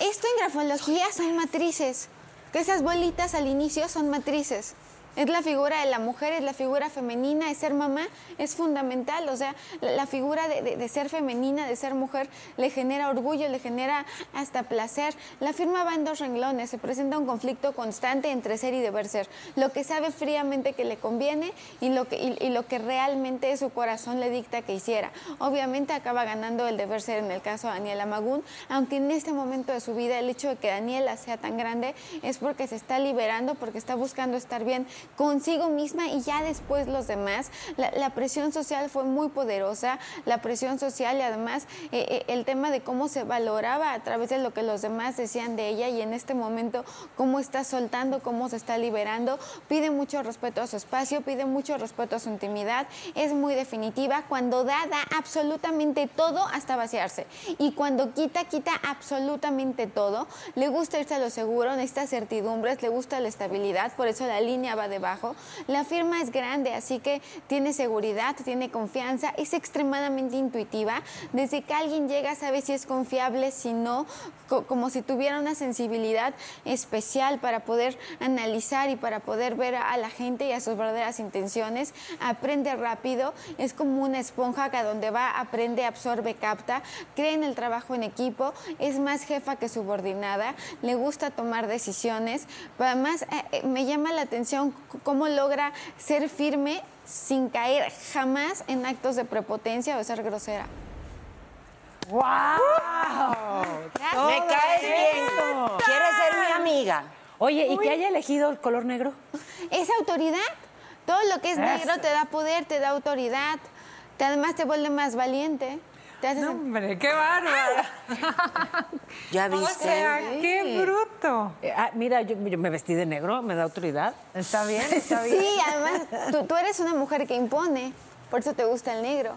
Esto en grafología son matrices, que esas bolitas al inicio son matrices. Es la figura de la mujer, es la figura femenina, es ser mamá, es fundamental. O sea, la, figura de, de- ser femenina, de ser mujer, le genera orgullo, le genera hasta placer. La firma va en dos renglones, se presenta un conflicto constante entre ser y deber ser. Lo que sabe fríamente que le conviene y lo que, y lo que realmente su corazón le dicta que hiciera. Obviamente acaba ganando el deber ser en el caso de Daniela Magún, aunque en este momento de su vida el hecho de que Daniela sea tan grande es porque se está liberando, porque está buscando estar bien consigo misma y ya después los demás. La, la presión social fue muy poderosa, la presión social y además eh, eh, el tema de cómo se valoraba a través de lo que los demás decían de ella y en este momento cómo está soltando, cómo se está liberando, pide mucho respeto a su espacio, pide mucho respeto a su intimidad, es muy definitiva, cuando da, da absolutamente todo hasta vaciarse y cuando quita, quita absolutamente todo, le gusta irse a lo seguro, necesita certidumbres, le gusta la estabilidad, por eso la línea va debajo, la firma es grande, así que tiene seguridad, tiene confianza, es extremadamente intuitiva, desde que alguien llega sabe si es confiable, si no, co- como si tuviera una sensibilidad especial para poder analizar y para poder ver a la gente y a sus verdaderas intenciones, aprende rápido, es como una esponja que a donde va aprende, absorbe, capta, cree en el trabajo en equipo, es más jefa que subordinada, le gusta tomar decisiones, además eh, eh, me llama la atención cómo logra ser firme sin caer jamás en actos de prepotencia o ser grosera. ¡Wow! Me caes bien. ¿Quieres ser mi amiga? Oye, ¿y que haya elegido el color negro? Es autoridad. Todo lo que es negro te da poder, te da autoridad, te, además te vuelve más valiente. Te No, hombre, qué bárbara. ¿Ya O viste? sea, qué bruto. Eh, ah, mira, yo, yo me vestí de negro, me da autoridad. Está bien, está bien. Sí, además tú, tú eres una mujer que impone, por eso te gusta el negro.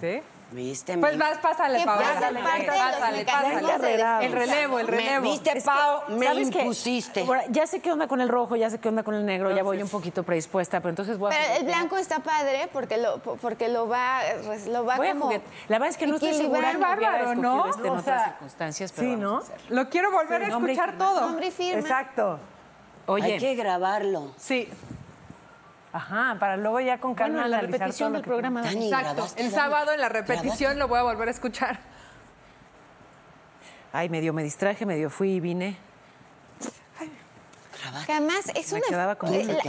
¿Sí? ¿Viste? Pues vas, pásale, Que los Pásale, pásale. defensa. El relevo, el Me- relevo. ¿Viste, Pau? Me ¿sabes qué? impusiste. Ahora, ya sé qué onda con el rojo, ya sé qué onda con el negro, ya voy un poquito predispuesta, pero entonces voy a... Pero el blanco está padre porque lo, porque lo va, lo va Voy como La verdad es que no estoy segura que Bárbaro, ¿no? este en O otras sea, circunstancias, pero sí, ¿no? Lo quiero volver a nombre y escuchar firma. todo. Hombre y firma. Exacto. Oye, Hay que grabarlo. Sí, Ajá, para luego ya con calma bueno, la analizar repetición del que- programa... Dani, exacto. ¿grabaste, El sábado en la repetición lo voy a volver a escuchar. Ay, medio me distraje, medio fui y vine. Además es Me una.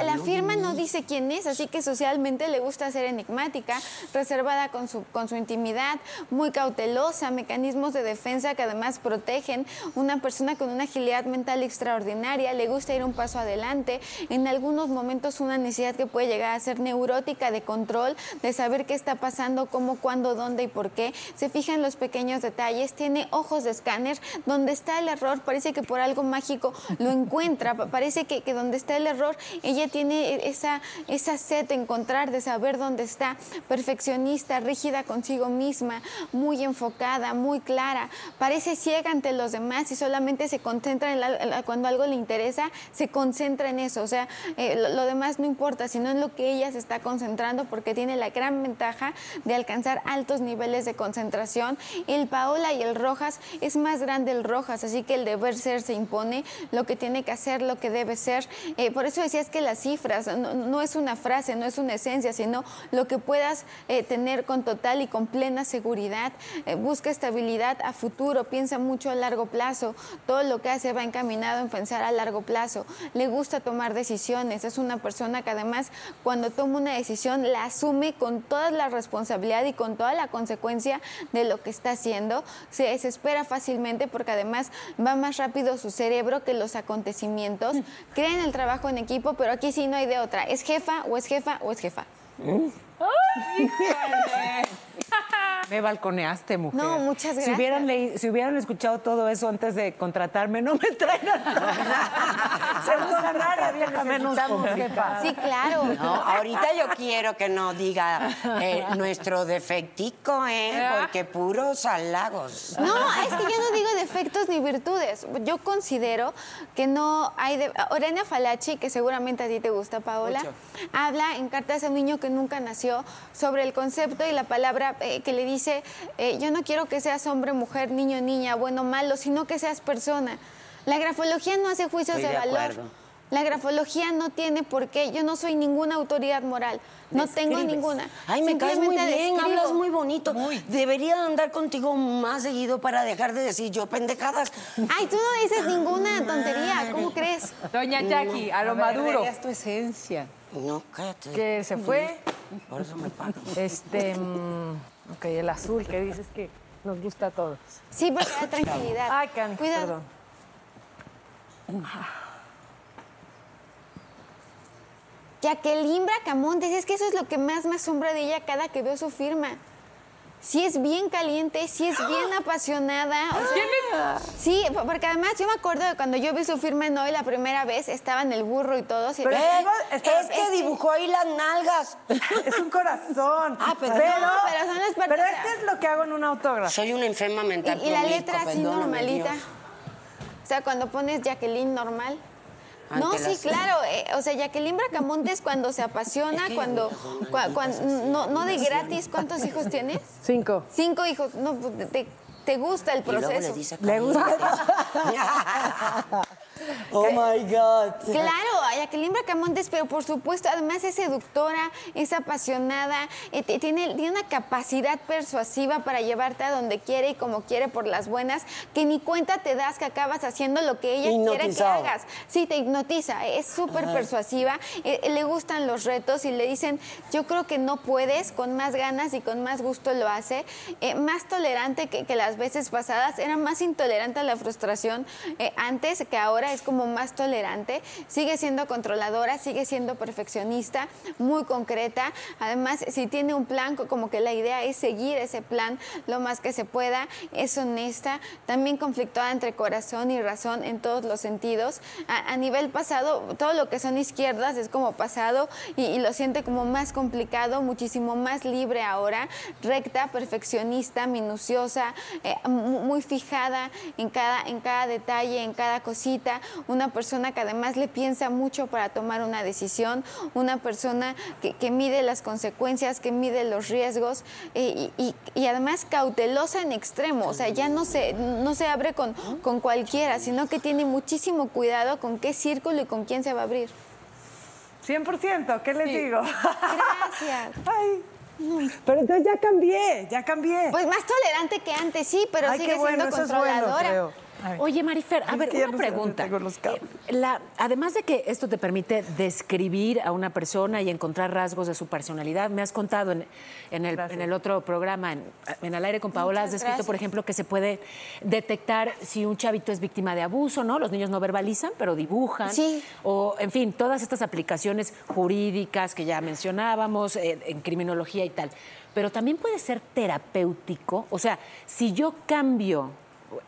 la- firma no dice quién es, así que socialmente le gusta ser enigmática, reservada con su, con su intimidad, muy cautelosa, mecanismos de defensa que además protegen. Una persona con una agilidad mental extraordinaria, le gusta ir un paso adelante. En algunos momentos, una necesidad que puede llegar a ser neurótica de control, de saber qué está pasando, cómo, cuándo, dónde y por qué. Se fija en los pequeños detalles, tiene ojos de escáner, donde está el error, parece que por algo mágico lo encuentra, parece que, donde está el error, ella tiene esa, esa sed de encontrar, de saber dónde está, perfeccionista, rígida consigo misma, muy enfocada, muy clara, parece ciega ante los demás y solamente se concentra en la- cuando algo le interesa, se concentra en eso, o sea, eh, lo, lo demás no importa, sino en lo que ella se está concentrando porque tiene la gran ventaja de alcanzar altos niveles de concentración. El Paola y el Rojas es más grande el Rojas, así que el deber ser se impone, lo que tiene que hacer, lo que debe ser. Eh, por eso decías que las cifras no, es una frase, no es una esencia, sino lo que puedas eh, tener con total y con plena seguridad. Eh, busca estabilidad a futuro, piensa mucho a largo plazo. Todo lo que hace va encaminado en pensar a largo plazo. Le gusta tomar decisiones. Es una persona que además cuando toma una decisión la asume con toda la responsabilidad y con toda la consecuencia de lo que está haciendo. Se desespera fácilmente porque además va más rápido su cerebro que los acontecimientos. Cree en el trabajo en equipo, pero aquí sí no hay de otra. ¿Es jefa o es jefa o es jefa? Me balconeaste, mujer. No, muchas Si hubieran, leí- si hubieran escuchado todo eso antes de contratarme, no me traen a Secundaria, vieja menos con jefa. Sí, claro. No, ahorita yo quiero que no diga eh, nuestro defectico, ¿eh? Porque puros halagos. No, es que yo no digo defectos ni virtudes. Yo considero que no hay... De... Orena Falachi, que seguramente a ti te gusta, Paola, Mucho. habla en Cartas a un niño que nunca nació sobre el concepto y la palabra eh, que le dice, eh, yo no quiero que seas hombre, mujer, niño, niña, bueno, malo, sino que seas persona. La grafología no hace juicios Estoy de, de valor. La grafología no tiene por qué. Yo no soy ninguna autoridad moral. No tengo ninguna. Ay, me caes muy bien, describo. hablas muy bonito. Debería andar contigo más seguido para dejar de decir yo pendejadas. Ay, tú no dices ninguna tontería. ¿Cómo crees? Doña Jackie, a lo maduro. Es tu esencia. No, cállate. Que se fue. Por eso me pago. Este. mm, ok, el azul que dices que nos gusta a todos. Sí, porque da tranquilidad. Ay, Cani, Cuidado. perdón. Jacqueline Bracamontes, es que eso es lo que más me asombra de ella cada que veo su firma. Sí es bien caliente, sí es bien apasionada. o sea, sí, po- porque además yo me acuerdo de cuando yo vi su firma en hoy la primera vez, estaba en el burro y todo. Pero pero- es, es que dibujó ahí las nalgas. Es un corazón. Ah, pero, Pero, No, pero son las partes- pero este es lo que hago en un autógrafo. Soy una enferma mental. y, y la letra así normalita. Dios. O sea, cuando pones Jacqueline normal. No, sí, las- claro. eh, o sea, Jacqueline Bracamontes cuando se apasiona, Es que cuando, cua- cuan- no, no de gratis. ¿Cuántos hijos tienes? Cinco. Cinco hijos. No, pues, te, te gusta el Y luego proceso. le dice Le gusta. oh my God. Claro, Jacqueline Bracamontes, pero por supuesto, además es seductora, es apasionada, eh, tiene, tiene una capacidad persuasiva para llevarte a donde quiere y como quiere por las buenas, que ni cuenta te das que acabas haciendo lo que ella quiere que hagas. Sí, te hipnotiza, es súper persuasiva, eh, le gustan los retos y le dicen, yo creo que no puedes, con más ganas y con más gusto lo hace, Eh, más tolerante que, que las veces pasadas, era más intolerante a la frustración eh, antes que ahora, es como más tolerante, sigue siendo controladora, sigue siendo perfeccionista, muy concreta, además si tiene un plan, co- como que la idea es seguir ese plan lo más que se pueda, es honesta, también conflictuada entre corazón y razón en todos los sentidos. A, nivel pasado, todo lo que son izquierdas es como pasado y, lo siente como más complicado, muchísimo más libre ahora, recta, perfeccionista, minuciosa, eh, mu- muy fijada en cada, en cada detalle, en cada cosita, una persona que además le piensa mucho para tomar una decisión, una persona que, que mide las consecuencias, que mide los riesgos eh, y, además cautelosa en extremo, o sea, ya no se, no se abre con, con cualquiera, sino que tiene muchísimo cuidado con qué círculo y con quién se va a abrir. 100%, ¿qué les digo? Gracias. Ay. Pero entonces ya cambié, ya cambié. Pues más tolerante que antes, sí, pero Ay, sigue qué bueno, siendo eso es bueno, controladora. Oye, Marifer, a ver, una pregunta. tengo los cables. Eh, la- además de que esto te permite describir a una persona y encontrar rasgos de su personalidad, me has contado en, en el, en el otro programa, en, en Al aire con Paola, has descrito, por ejemplo, que se puede detectar si un chavito es víctima de abuso, ¿no? Los niños no verbalizan, pero dibujan. Sí. O, en fin, todas estas aplicaciones jurídicas que ya mencionábamos, eh, en criminología y tal. Pero también puede ser terapéutico. O sea, si yo cambio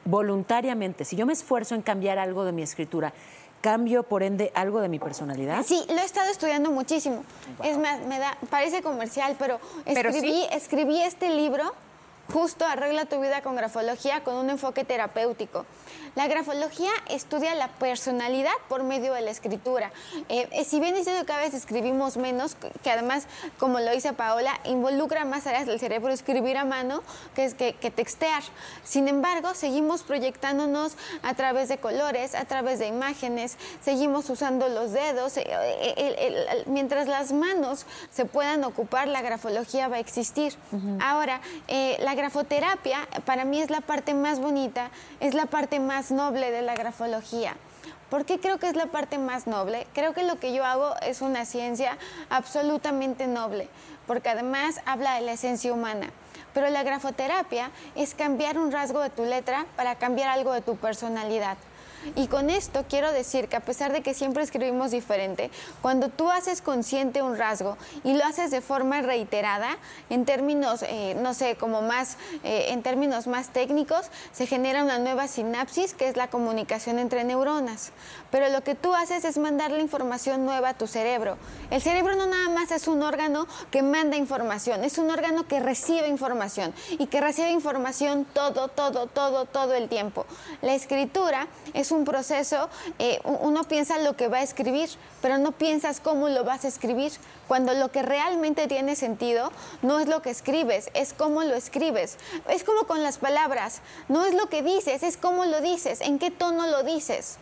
voluntariamente, si yo me esfuerzo en cambiar algo de mi escritura, cambio, por ende, algo de mi personalidad. Sí, lo he estado estudiando muchísimo. Es más, me da, parece comercial, pero Pero escribí, sí. escribí este libro, justo Arregla tu vida con grafología, con un enfoque terapéutico. La grafología estudia la personalidad por medio de la escritura. Eh, si bien es cierto que a veces escribimos menos, que- además, como lo dice Paola, involucra más áreas del cerebro escribir a mano que, es que, que textear. Sin embargo, seguimos proyectándonos a través de colores, a través de imágenes, seguimos usando los dedos. eh, eh, el- el- el- mientras las manos se puedan ocupar, la grafología va a existir. Ahora, eh, la grafoterapia para mí es la parte más bonita, es la parte más noble de la grafología. ¿Por qué creo que es la parte más noble? Creo que lo que yo hago es una ciencia absolutamente noble, porque además habla de la esencia humana. Pero la grafoterapia es cambiar un rasgo de tu letra para cambiar algo de tu personalidad. Y con esto quiero decir que a pesar de que siempre escribimos diferente, cuando tú haces consciente un rasgo y lo haces de forma reiterada, en términos, eh, no sé, como más, eh, en términos más técnicos, se genera una nueva sinapsis que es la comunicación entre neuronas. Pero lo que tú haces es mandar la información nueva a tu cerebro. El cerebro no nada más es un órgano que manda información, es un órgano que recibe información y que recibe información todo, todo, todo, todo el tiempo. La escritura es un proceso, eh, uno piensa lo que va a escribir, pero no piensas cómo lo vas a escribir. Cuando lo que realmente tiene sentido no es lo que escribes, es cómo lo escribes. Es como con las palabras, no es lo que dices, es cómo lo dices, en qué tono lo dices.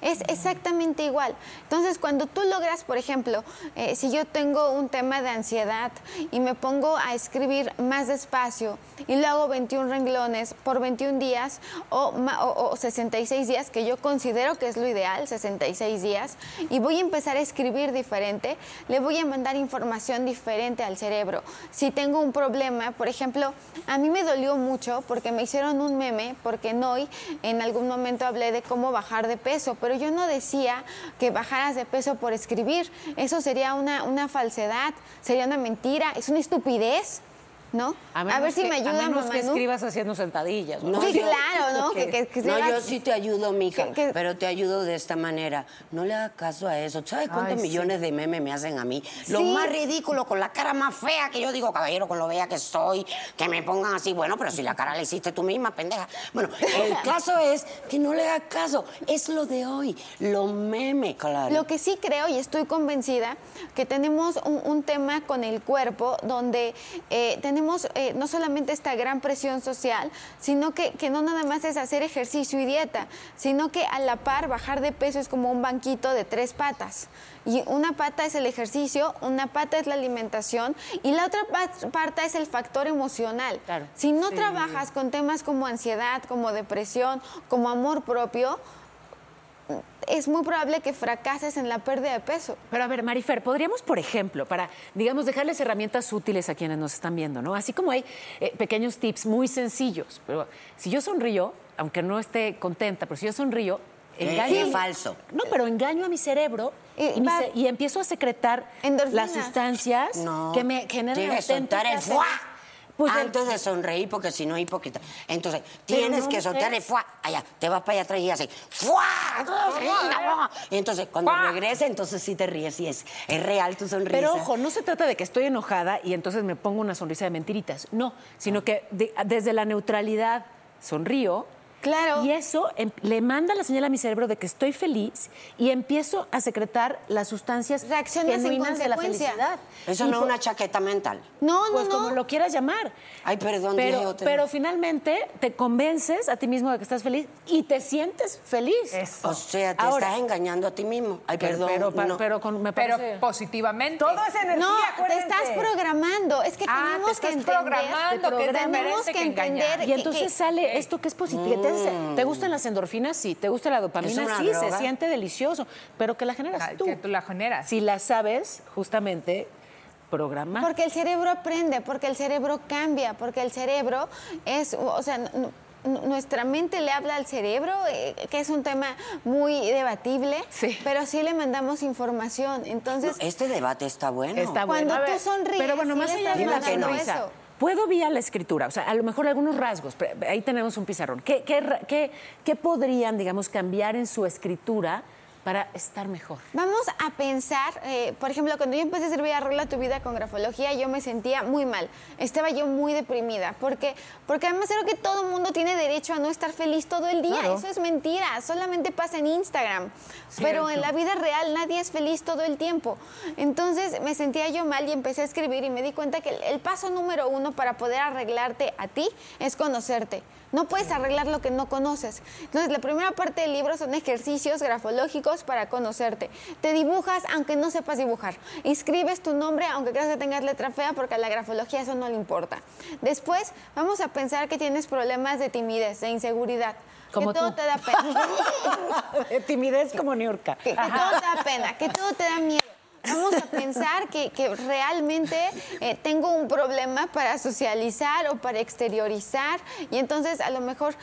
Es exactamente igual. Entonces, cuando tú logras, por ejemplo, eh, si yo tengo un tema de ansiedad y me pongo a escribir más despacio y lo hago 21 renglones por 21 días o, o- o 66 días, que yo considero que es lo ideal, 66 días, y voy a empezar a escribir diferente, le voy a mandar información diferente al cerebro. Si tengo un problema, por ejemplo, a mí me dolió mucho porque me hicieron un meme, porque en hoy en algún momento hablé de cómo bajar de peso, pero yo no decía que bajaras de peso por escribir. Eso sería una, una falsedad, sería una mentira, es una estupidez. ¿No? A, ver si que- me ayuda, A menos que Mamanú. escribas haciendo sentadillas. ¿no? Sí, yo- claro, ¿no? Que, que- que No, yo sí te ayudo, mija, que- que- pero te ayudo de esta manera. No le hagas caso a eso. ¿Sabes cuántos Ay, sí. millones de memes me hacen a mí? Lo más ridículo, con la cara más fea que yo digo, caballero, con lo bella que soy, que me pongan así, bueno, pero si la cara la hiciste tú misma, pendeja. Bueno, el caso es que no le hagas caso. Es lo de hoy, lo meme, claro. Lo que sí creo y estoy convencida que tenemos un, un tema con el cuerpo donde eh, tenemos eh, no solamente esta gran presión social, sino que, que no nada más es hacer ejercicio y dieta, sino que a la par bajar de peso es como un banquito de tres patas. Y una pata es el ejercicio, una pata es la alimentación y la otra pa- pata es el factor emocional. Si no trabajas con temas como ansiedad, como depresión, como amor propio, es muy probable que fracases en la pérdida de peso. Pero a ver, Marifer, podríamos, por ejemplo, para, digamos, dejarles herramientas útiles a quienes nos están viendo, ¿no? Así como hay eh, pequeños tips muy sencillos, pero si yo sonrío, aunque no esté contenta, pero si yo sonrío, Eh, engaño. sí. falso. No, pero engaño a mi cerebro y, Y mi va- ce- y empiezo a secretar Endorfinas. las sustancias No, que me generan Tienes que soltar el Pues el- antes de sonreír, porque si no es hipócrita. Entonces, tienes no, que soltar el fuá. Allá, te vas para allá atrás y así. ¡Fuá! Y entonces, cuando regrese, entonces sí te ríes y es, es real tu sonrisa. Pero ojo, no se trata de que estoy enojada y entonces me pongo una sonrisa de mentiritas. No, sino que de- desde la neutralidad sonrío. Claro. Y eso em- le manda la señal a mi cerebro de que estoy feliz y empiezo a secretar las sustancias genuinas de la felicidad. Eso Y no es por- una chaqueta mental. No, no, Pues no. como lo quieras llamar. Ay, perdón, Pero, otra. pero finalmente te convences a ti mismo de que estás feliz y te sientes feliz. O sea, te Ahora- estás engañando a ti mismo. Ay, perdón. pero, no. pero con- me Pero positivamente. Todo es energía, No, te acuérdense. estás programando. Es que Ah, tenemos te que entender. programando, te que tenemos entender Y entonces que- sale esto que es positivo, Intensa. ¿Te gustan las endorfinas? Sí. ¿Te gusta la dopamina? Sí, droga. se siente delicioso. Pero que la generas tú. que tú la generas. Si la sabes, justamente, programar. Porque el cerebro aprende, porque el cerebro cambia, porque el cerebro es, o sea, nuestra mente le habla al cerebro, eh, que es un tema muy debatible, pero sí le mandamos información. Entonces, Este debate está bueno. Está cuando bueno. A tú sonríes, Pero bueno, sí más allá estás de la mandando sonrisa, eso. Puedo vía la escritura, o sea, a lo mejor algunos rasgos, ahí tenemos un pizarrón. ¿Qué, qué qué- qué podrían, digamos, cambiar en su escritura para estar mejor? Vamos a pensar, eh, por ejemplo, cuando yo empecé a servir Arregla tu vida con grafología, yo me sentía muy mal. Estaba yo muy deprimida. Porque, porque además creo que todo el mundo tiene derecho a no estar feliz todo el día. Claro. Eso es mentira. Solamente pasa en Instagram. Pero en la vida real nadie es feliz todo el tiempo. Entonces me sentía yo mal y empecé a escribir y me di cuenta que el, el paso número uno para poder arreglarte a ti es conocerte. No puedes arreglar lo que no conoces. Entonces, la primera parte del libro son ejercicios grafológicos para conocerte. Te dibujas aunque no sepas dibujar. Escribes tu nombre aunque creas que tengas letra fea porque a la grafología eso no le importa. Después, vamos a pensar que tienes problemas de timidez, de inseguridad. Como que todo tú. te da pena. De timidez como Niurka. Que, que todo te da pena, que todo te da miedo. Vamos a pensar que, que realmente eh, tengo un problema para socializar o para exteriorizar y entonces a lo mejor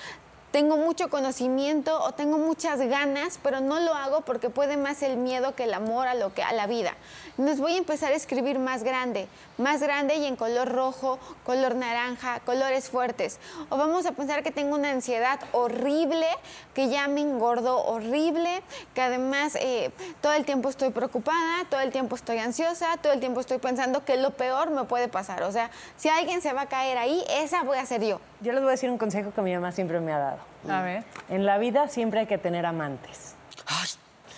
tengo mucho conocimiento o tengo muchas ganas, pero no lo hago porque puede más el miedo que el amor a lo que a la vida. Entonces voy a empezar a escribir más grande, más grande y en color rojo, color naranja, colores fuertes. O vamos a pensar que tengo una ansiedad horrible, que ya me engordo horrible, que además eh, todo el tiempo estoy preocupada, todo el tiempo estoy ansiosa, todo el tiempo estoy pensando que lo peor me puede pasar. O sea, si alguien se va a caer ahí, esa voy a ser yo. Yo les voy a decir un consejo que mi mamá siempre me ha dado. A ver. En la vida siempre hay que tener amantes.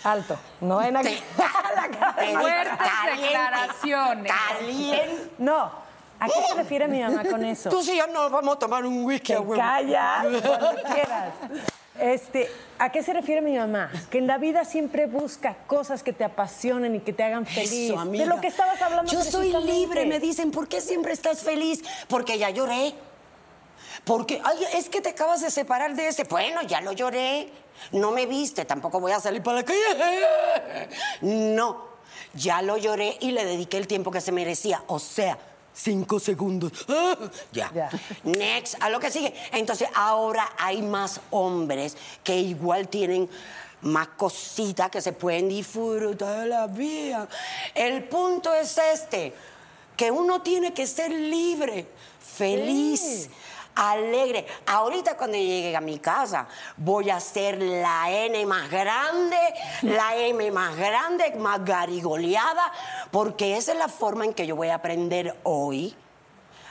Alto. No en aquí. Fuertes declaraciones. Caliente. No. ¿A qué se refiere mi mamá con eso? Tú sí ya no vamos a tomar un whisky. Te a huevo. callas cuando quieras. Este, ¿A qué se refiere mi mamá? Que en la vida siempre busca cosas que te apasionen y que te hagan feliz. Eso, amiga. De lo que estabas hablando Yo soy libre, me dicen, ¿por qué siempre estás feliz? Porque ya lloré. Porque, ay, es que te acabas de separar de ese. Bueno, ya lo lloré. No me viste, tampoco voy a salir para la calle. No, ya lo lloré y le dediqué el tiempo que se merecía. O sea, cinco segundos. Ah, ya. Next, a lo que sigue. Entonces, ahora hay más hombres que igual tienen más cositas que se pueden disfrutar de la vida. El punto es este, que uno tiene que ser libre, feliz. Alegre. Ahorita cuando llegue a mi casa voy a hacer la N más grande, la M más grande, más garigoleada, porque esa es la forma en que yo voy a aprender hoy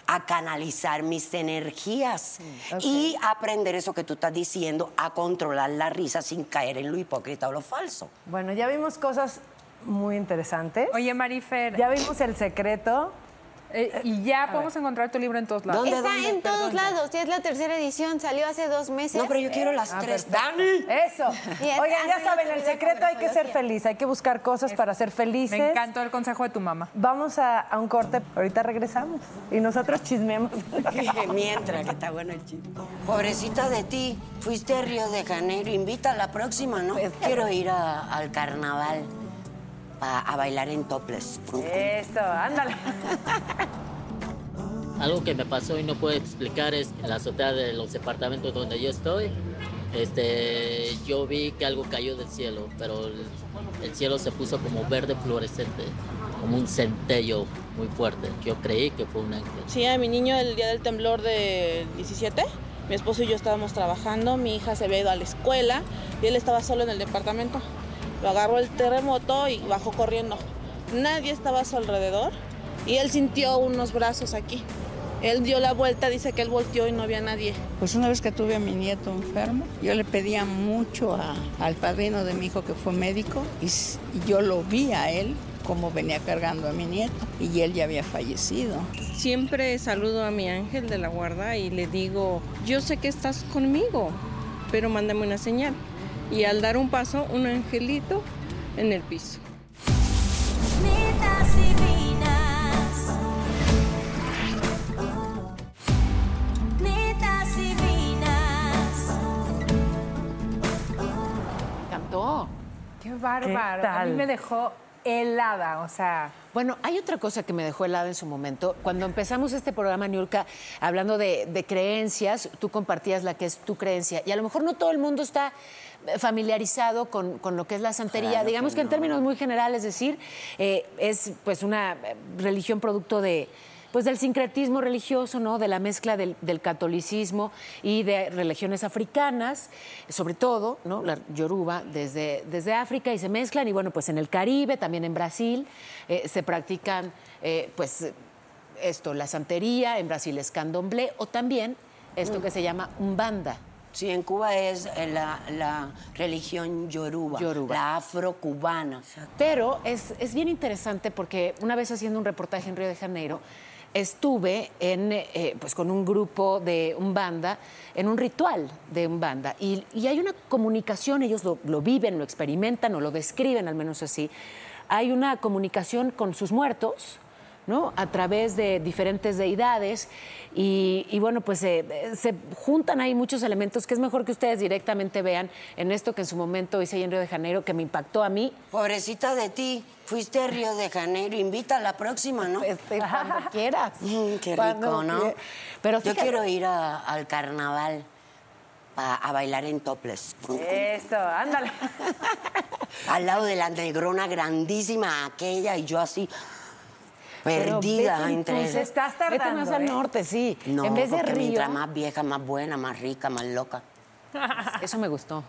a canalizar mis energías y aprender eso que tú estás diciendo, a controlar la risa sin caer en lo hipócrita o lo falso. Bueno, ya vimos cosas muy interesantes. Oye, Marifer. Ya vimos el secreto. Eh, y ya podemos encontrar tu libro en todos lados. Está en todos lados, ya es la tercera edición, salió hace dos meses. No, pero yo quiero las Ah, tres. ¡Dani! Eso. Es Oigan, ya saben, el secreto hay que ser feliz, hay que buscar cosas para ser felices. Me encantó el consejo de tu mamá. Vamos a, a un corte, ahorita regresamos. Y nosotros chismeamos. Mientras, que está bueno el chiste. Pobrecita de ti, fuiste a Río de Janeiro, invita a la próxima, ¿no? Quiero ir a- al carnaval a, a bailar en topless. Eso, ándale. Algo que me pasó y no puedo explicar es en la azotea de los departamentos donde yo estoy. Este, yo vi que algo cayó del cielo, pero el, el cielo se puso como verde fluorescente, como un centello muy fuerte. Yo creí que fue un ángel. Sí, a mi niño el día del temblor del 17, mi esposo y yo estábamos trabajando, mi hija se había ido a la escuela y él estaba solo en el departamento. Lo agarró el terremoto y bajó corriendo. Nadie estaba a su alrededor y él sintió unos brazos aquí. Él dio la vuelta, dice que él volteó y no había nadie. Pues una vez que tuve a mi nieto enfermo, yo le pedía mucho a- al padrino de mi hijo que fue médico y, yo lo vi a él como venía cargando a mi nieto y él ya había fallecido. Siempre saludo a mi ángel de la guarda y le digo, yo sé que estás conmigo, pero mándame una señal y al dar un paso un angelito en el piso. Cantó. Qué bárbaro. A mí me dejó helada, o sea. Bueno, hay otra cosa que me dejó helada en su momento. Cuando empezamos este programa, Niurka, hablando de, de creencias, tú compartías la que es tu creencia. Y a lo mejor no todo el mundo está familiarizado con, con lo que es la santería. Claro Digamos que que, en no. términos muy generales, es decir, eh, es pues una eh, religión producto de pues del sincretismo religioso, ¿no? De la mezcla del, del catolicismo y de religiones africanas, sobre todo, ¿no? La yoruba desde, desde África y se mezclan y bueno, pues en el Caribe, también en Brasil, eh, se practican eh, pues esto, la santería, en Brasil es candomblé o también esto que se llama umbanda. Sí, en Cuba es eh, la, la religión yoruba, Yoruba. la afrocubana. Pero es, es bien interesante porque una vez haciendo un reportaje en Río de Janeiro, estuve en, eh, pues con un grupo de Umbanda, en un ritual de Umbanda. Y, y hay una comunicación, ellos lo, lo viven, lo experimentan o lo describen, al menos así. Hay una comunicación con sus muertos, ¿no? A través de diferentes deidades. Y, y bueno, pues eh, se juntan ahí muchos elementos que es mejor que ustedes directamente vean en esto que en su momento hice ahí en Río de Janeiro, que me impactó a mí. Pobrecita de ti, fuiste a Río de Janeiro, invita a la próxima, ¿no? Este, cuando quieras. Mm, qué Cuando rico, ¿no? Pero Yo quiero ir a- al carnaval a, a bailar en topless. Eso, ándale. Al lado de la negrona grandísima aquella y yo así perdida vete entre entonces, Vete más al norte, sí. No, en vez de Río. mientras más vieja, más buena, más rica, más loca. Eso me gustó.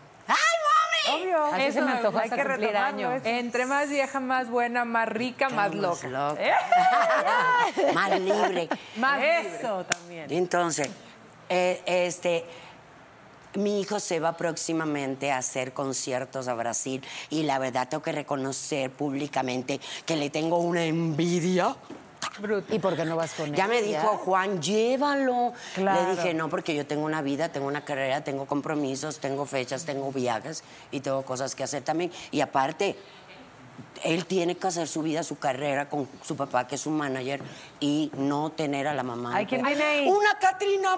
Obvio. Así se me antojó hay hasta que cumplir años. Entre más vieja, más buena, más rica, más Más loca. loca. ¿Eh? más libre. Más Eso también. Entonces, eh, este, mi hijo se va próximamente a hacer conciertos a Brasil y la verdad tengo que reconocer públicamente que le tengo una envidia. ¿Y por qué no vas con él? Ya me dijo Juan, llévalo. Claro. Le dije, no, porque yo tengo una vida, tengo una carrera, tengo compromisos, tengo fechas, tengo viajes y tengo cosas que hacer también. Y aparte, él tiene que hacer su vida, su carrera con su papá, que es su manager, y no tener a la mamá. Ay, de ¿quién pe- viene ahí? Una Catrina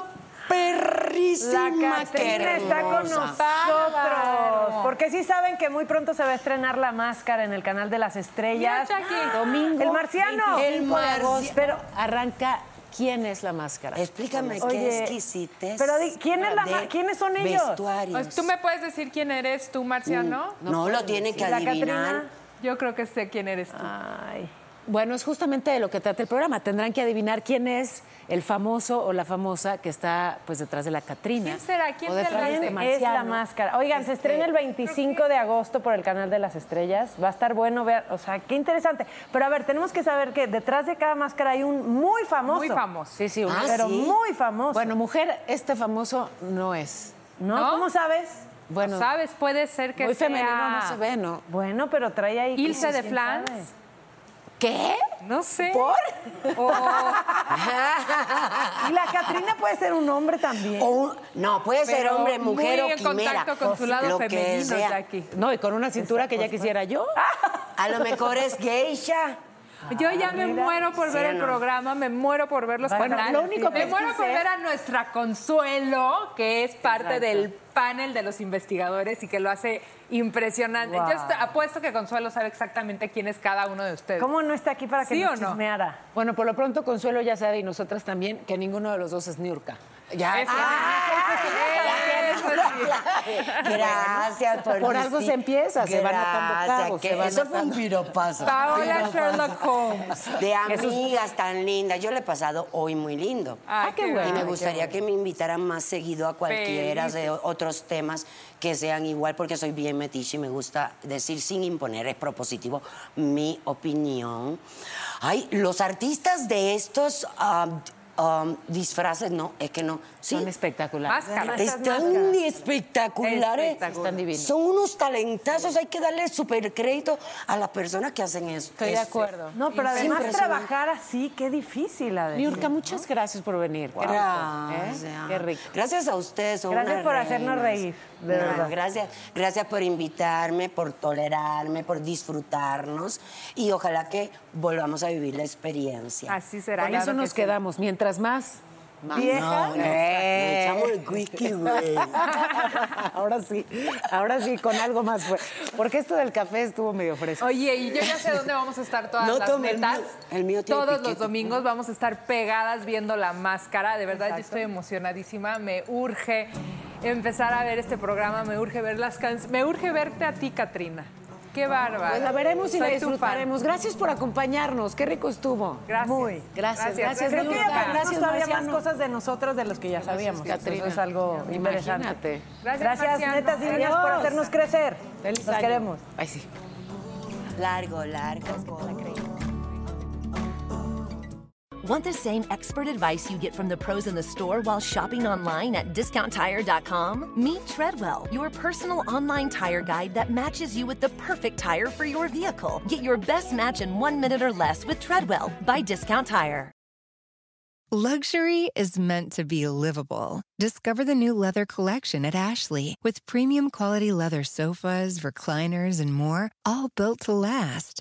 perrísima. La Catrina qué está con nosotros. Porque sí saben que muy pronto se va a estrenar La Máscara en el canal de las estrellas. Jackie. Domingo. El marciano. 25 de El agosto. Pero- arranca ¿Quién es la máscara? Explícame qué exquisitez. pero di- ¿quién es la ¿quiénes son ellos? Vestuarios. ¿Tú me puedes decir quién eres tú, Marciano? No, lo tiene que ¿La adivinar. Catrina? Yo creo que sé quién eres tú. Ay. Bueno, es justamente de lo que trata el programa. Tendrán que adivinar quién es el famoso o la famosa que está pues detrás de la Catrina. ¿Quién será? ¿Quién O será? de este ¿Quién es la máscara? Oigan, se estrena el 25 de agosto por el canal de las estrellas. Va a estar bueno ver, o sea, qué interesante. Pero a ver, tenemos que saber que detrás de cada máscara hay un muy famoso. Muy famoso. Sí, sí, una- Ah, Pero ¿sí? muy famoso. Bueno, mujer, este famoso no es. ¿no? ¿no? ¿Cómo sabes? Bueno, ¿Sabes? Puede ser que muy sea... femenino no se ve, ¿no? Bueno, pero trae ahí. Ilse de ¿quién Flans. sabe? ¿Qué? No sé. ¿Por? O- Y la Catrina puede ser un hombre también. O un- no, puede ser Pero hombre, mujer muy o en quimera. contacto con su lado lo que femenino, sea. Jackie. No, y con una cintura que ya quisiera yo. A lo mejor es geisha. Yo ya me muero por ver el programa, me muero por ver los Bueno, canales. lo único me muero por ver a nuestra Consuelo, que es parte Exacto. del panel de los investigadores y que lo hace impresionante. Wow. Yo estoy- apuesto que Consuelo sabe exactamente quién es cada uno de ustedes. ¿Cómo no está aquí para que ¿Sí nos no? chismeara? Bueno, por lo pronto Consuelo ya sabe y nosotras también que ninguno de los dos es Niurka. Ya. Eso. Eso sí. Gracias por Por algo se empieza, se van Gracias, cabos, que se van Eso fue un piropazo. Paola Sherlock Holmes. De amigas tan lindas. Yo le he pasado hoy muy lindo. Ay, qué Y bueno. me Ay, gustaría que me invitaran más seguido a cualquiera de otros temas que sean igual, porque soy bien metiche y me gusta decir sin imponer, es propositivo, mi opinión. Ay, los artistas de estos um, um, disfraces, no, es que no. Sí, Son espectaculares. Están espectaculares. Espectacular. Están divinos. Son unos talentazos, hay que darle super crédito a las personas que hacen eso. Estoy de acuerdo. No, pero además trabajar así, qué difícil. Niurka, muchas gracias por venir. Qué rico, ¿eh? Gracias. Qué rico. Gracias a ustedes. son Gracias por hacernos reír, de No, verdad. Gracias, gracias por invitarme, por tolerarme, por disfrutarnos y ojalá que volvamos a vivir la experiencia. Así será. Con claro eso que nos sí. quedamos. Mientras más vieja. No, no, Eh. echamos el whisky, güey. ahora sí, ahora sí, con algo más fuerte. Porque esto del café estuvo medio fresco. Oye, y yo ya sé dónde vamos a estar todas No las tome el netas. mío. El mío tiene Todos los domingos vamos a estar pegadas viendo la máscara. De verdad, yo estoy emocionadísima. Me urge empezar a ver este programa. Me urge ver las canciones. Me urge verte a ti, Katrina. Qué bárbara. Pues la veremos y la Soy disfrutaremos. Gracias por acompañarnos. Qué rico estuvo. Gracias. Muy. Gracias, gracias. Creo que Luca. aprendimos Gracias, todavía más cosas de nosotros de los que ya sabíamos. Catrina. Eso es algo interesante. Imagínate. Gracias, Gracias, netas divinas, por hacernos crecer. Feliz Los año. queremos. Ay, sí. Largo, largo. Want the same expert advice you get from the pros in the store while shopping online at discounttire.com? Meet Treadwell, your personal online tire guide that matches you with the perfect tire for your vehicle. Get your best match in one minute or less with Treadwell by Discount Tire. Luxury is meant to be livable. Discover the new leather collection at Ashley with premium quality leather sofas, recliners, and more, all built to last.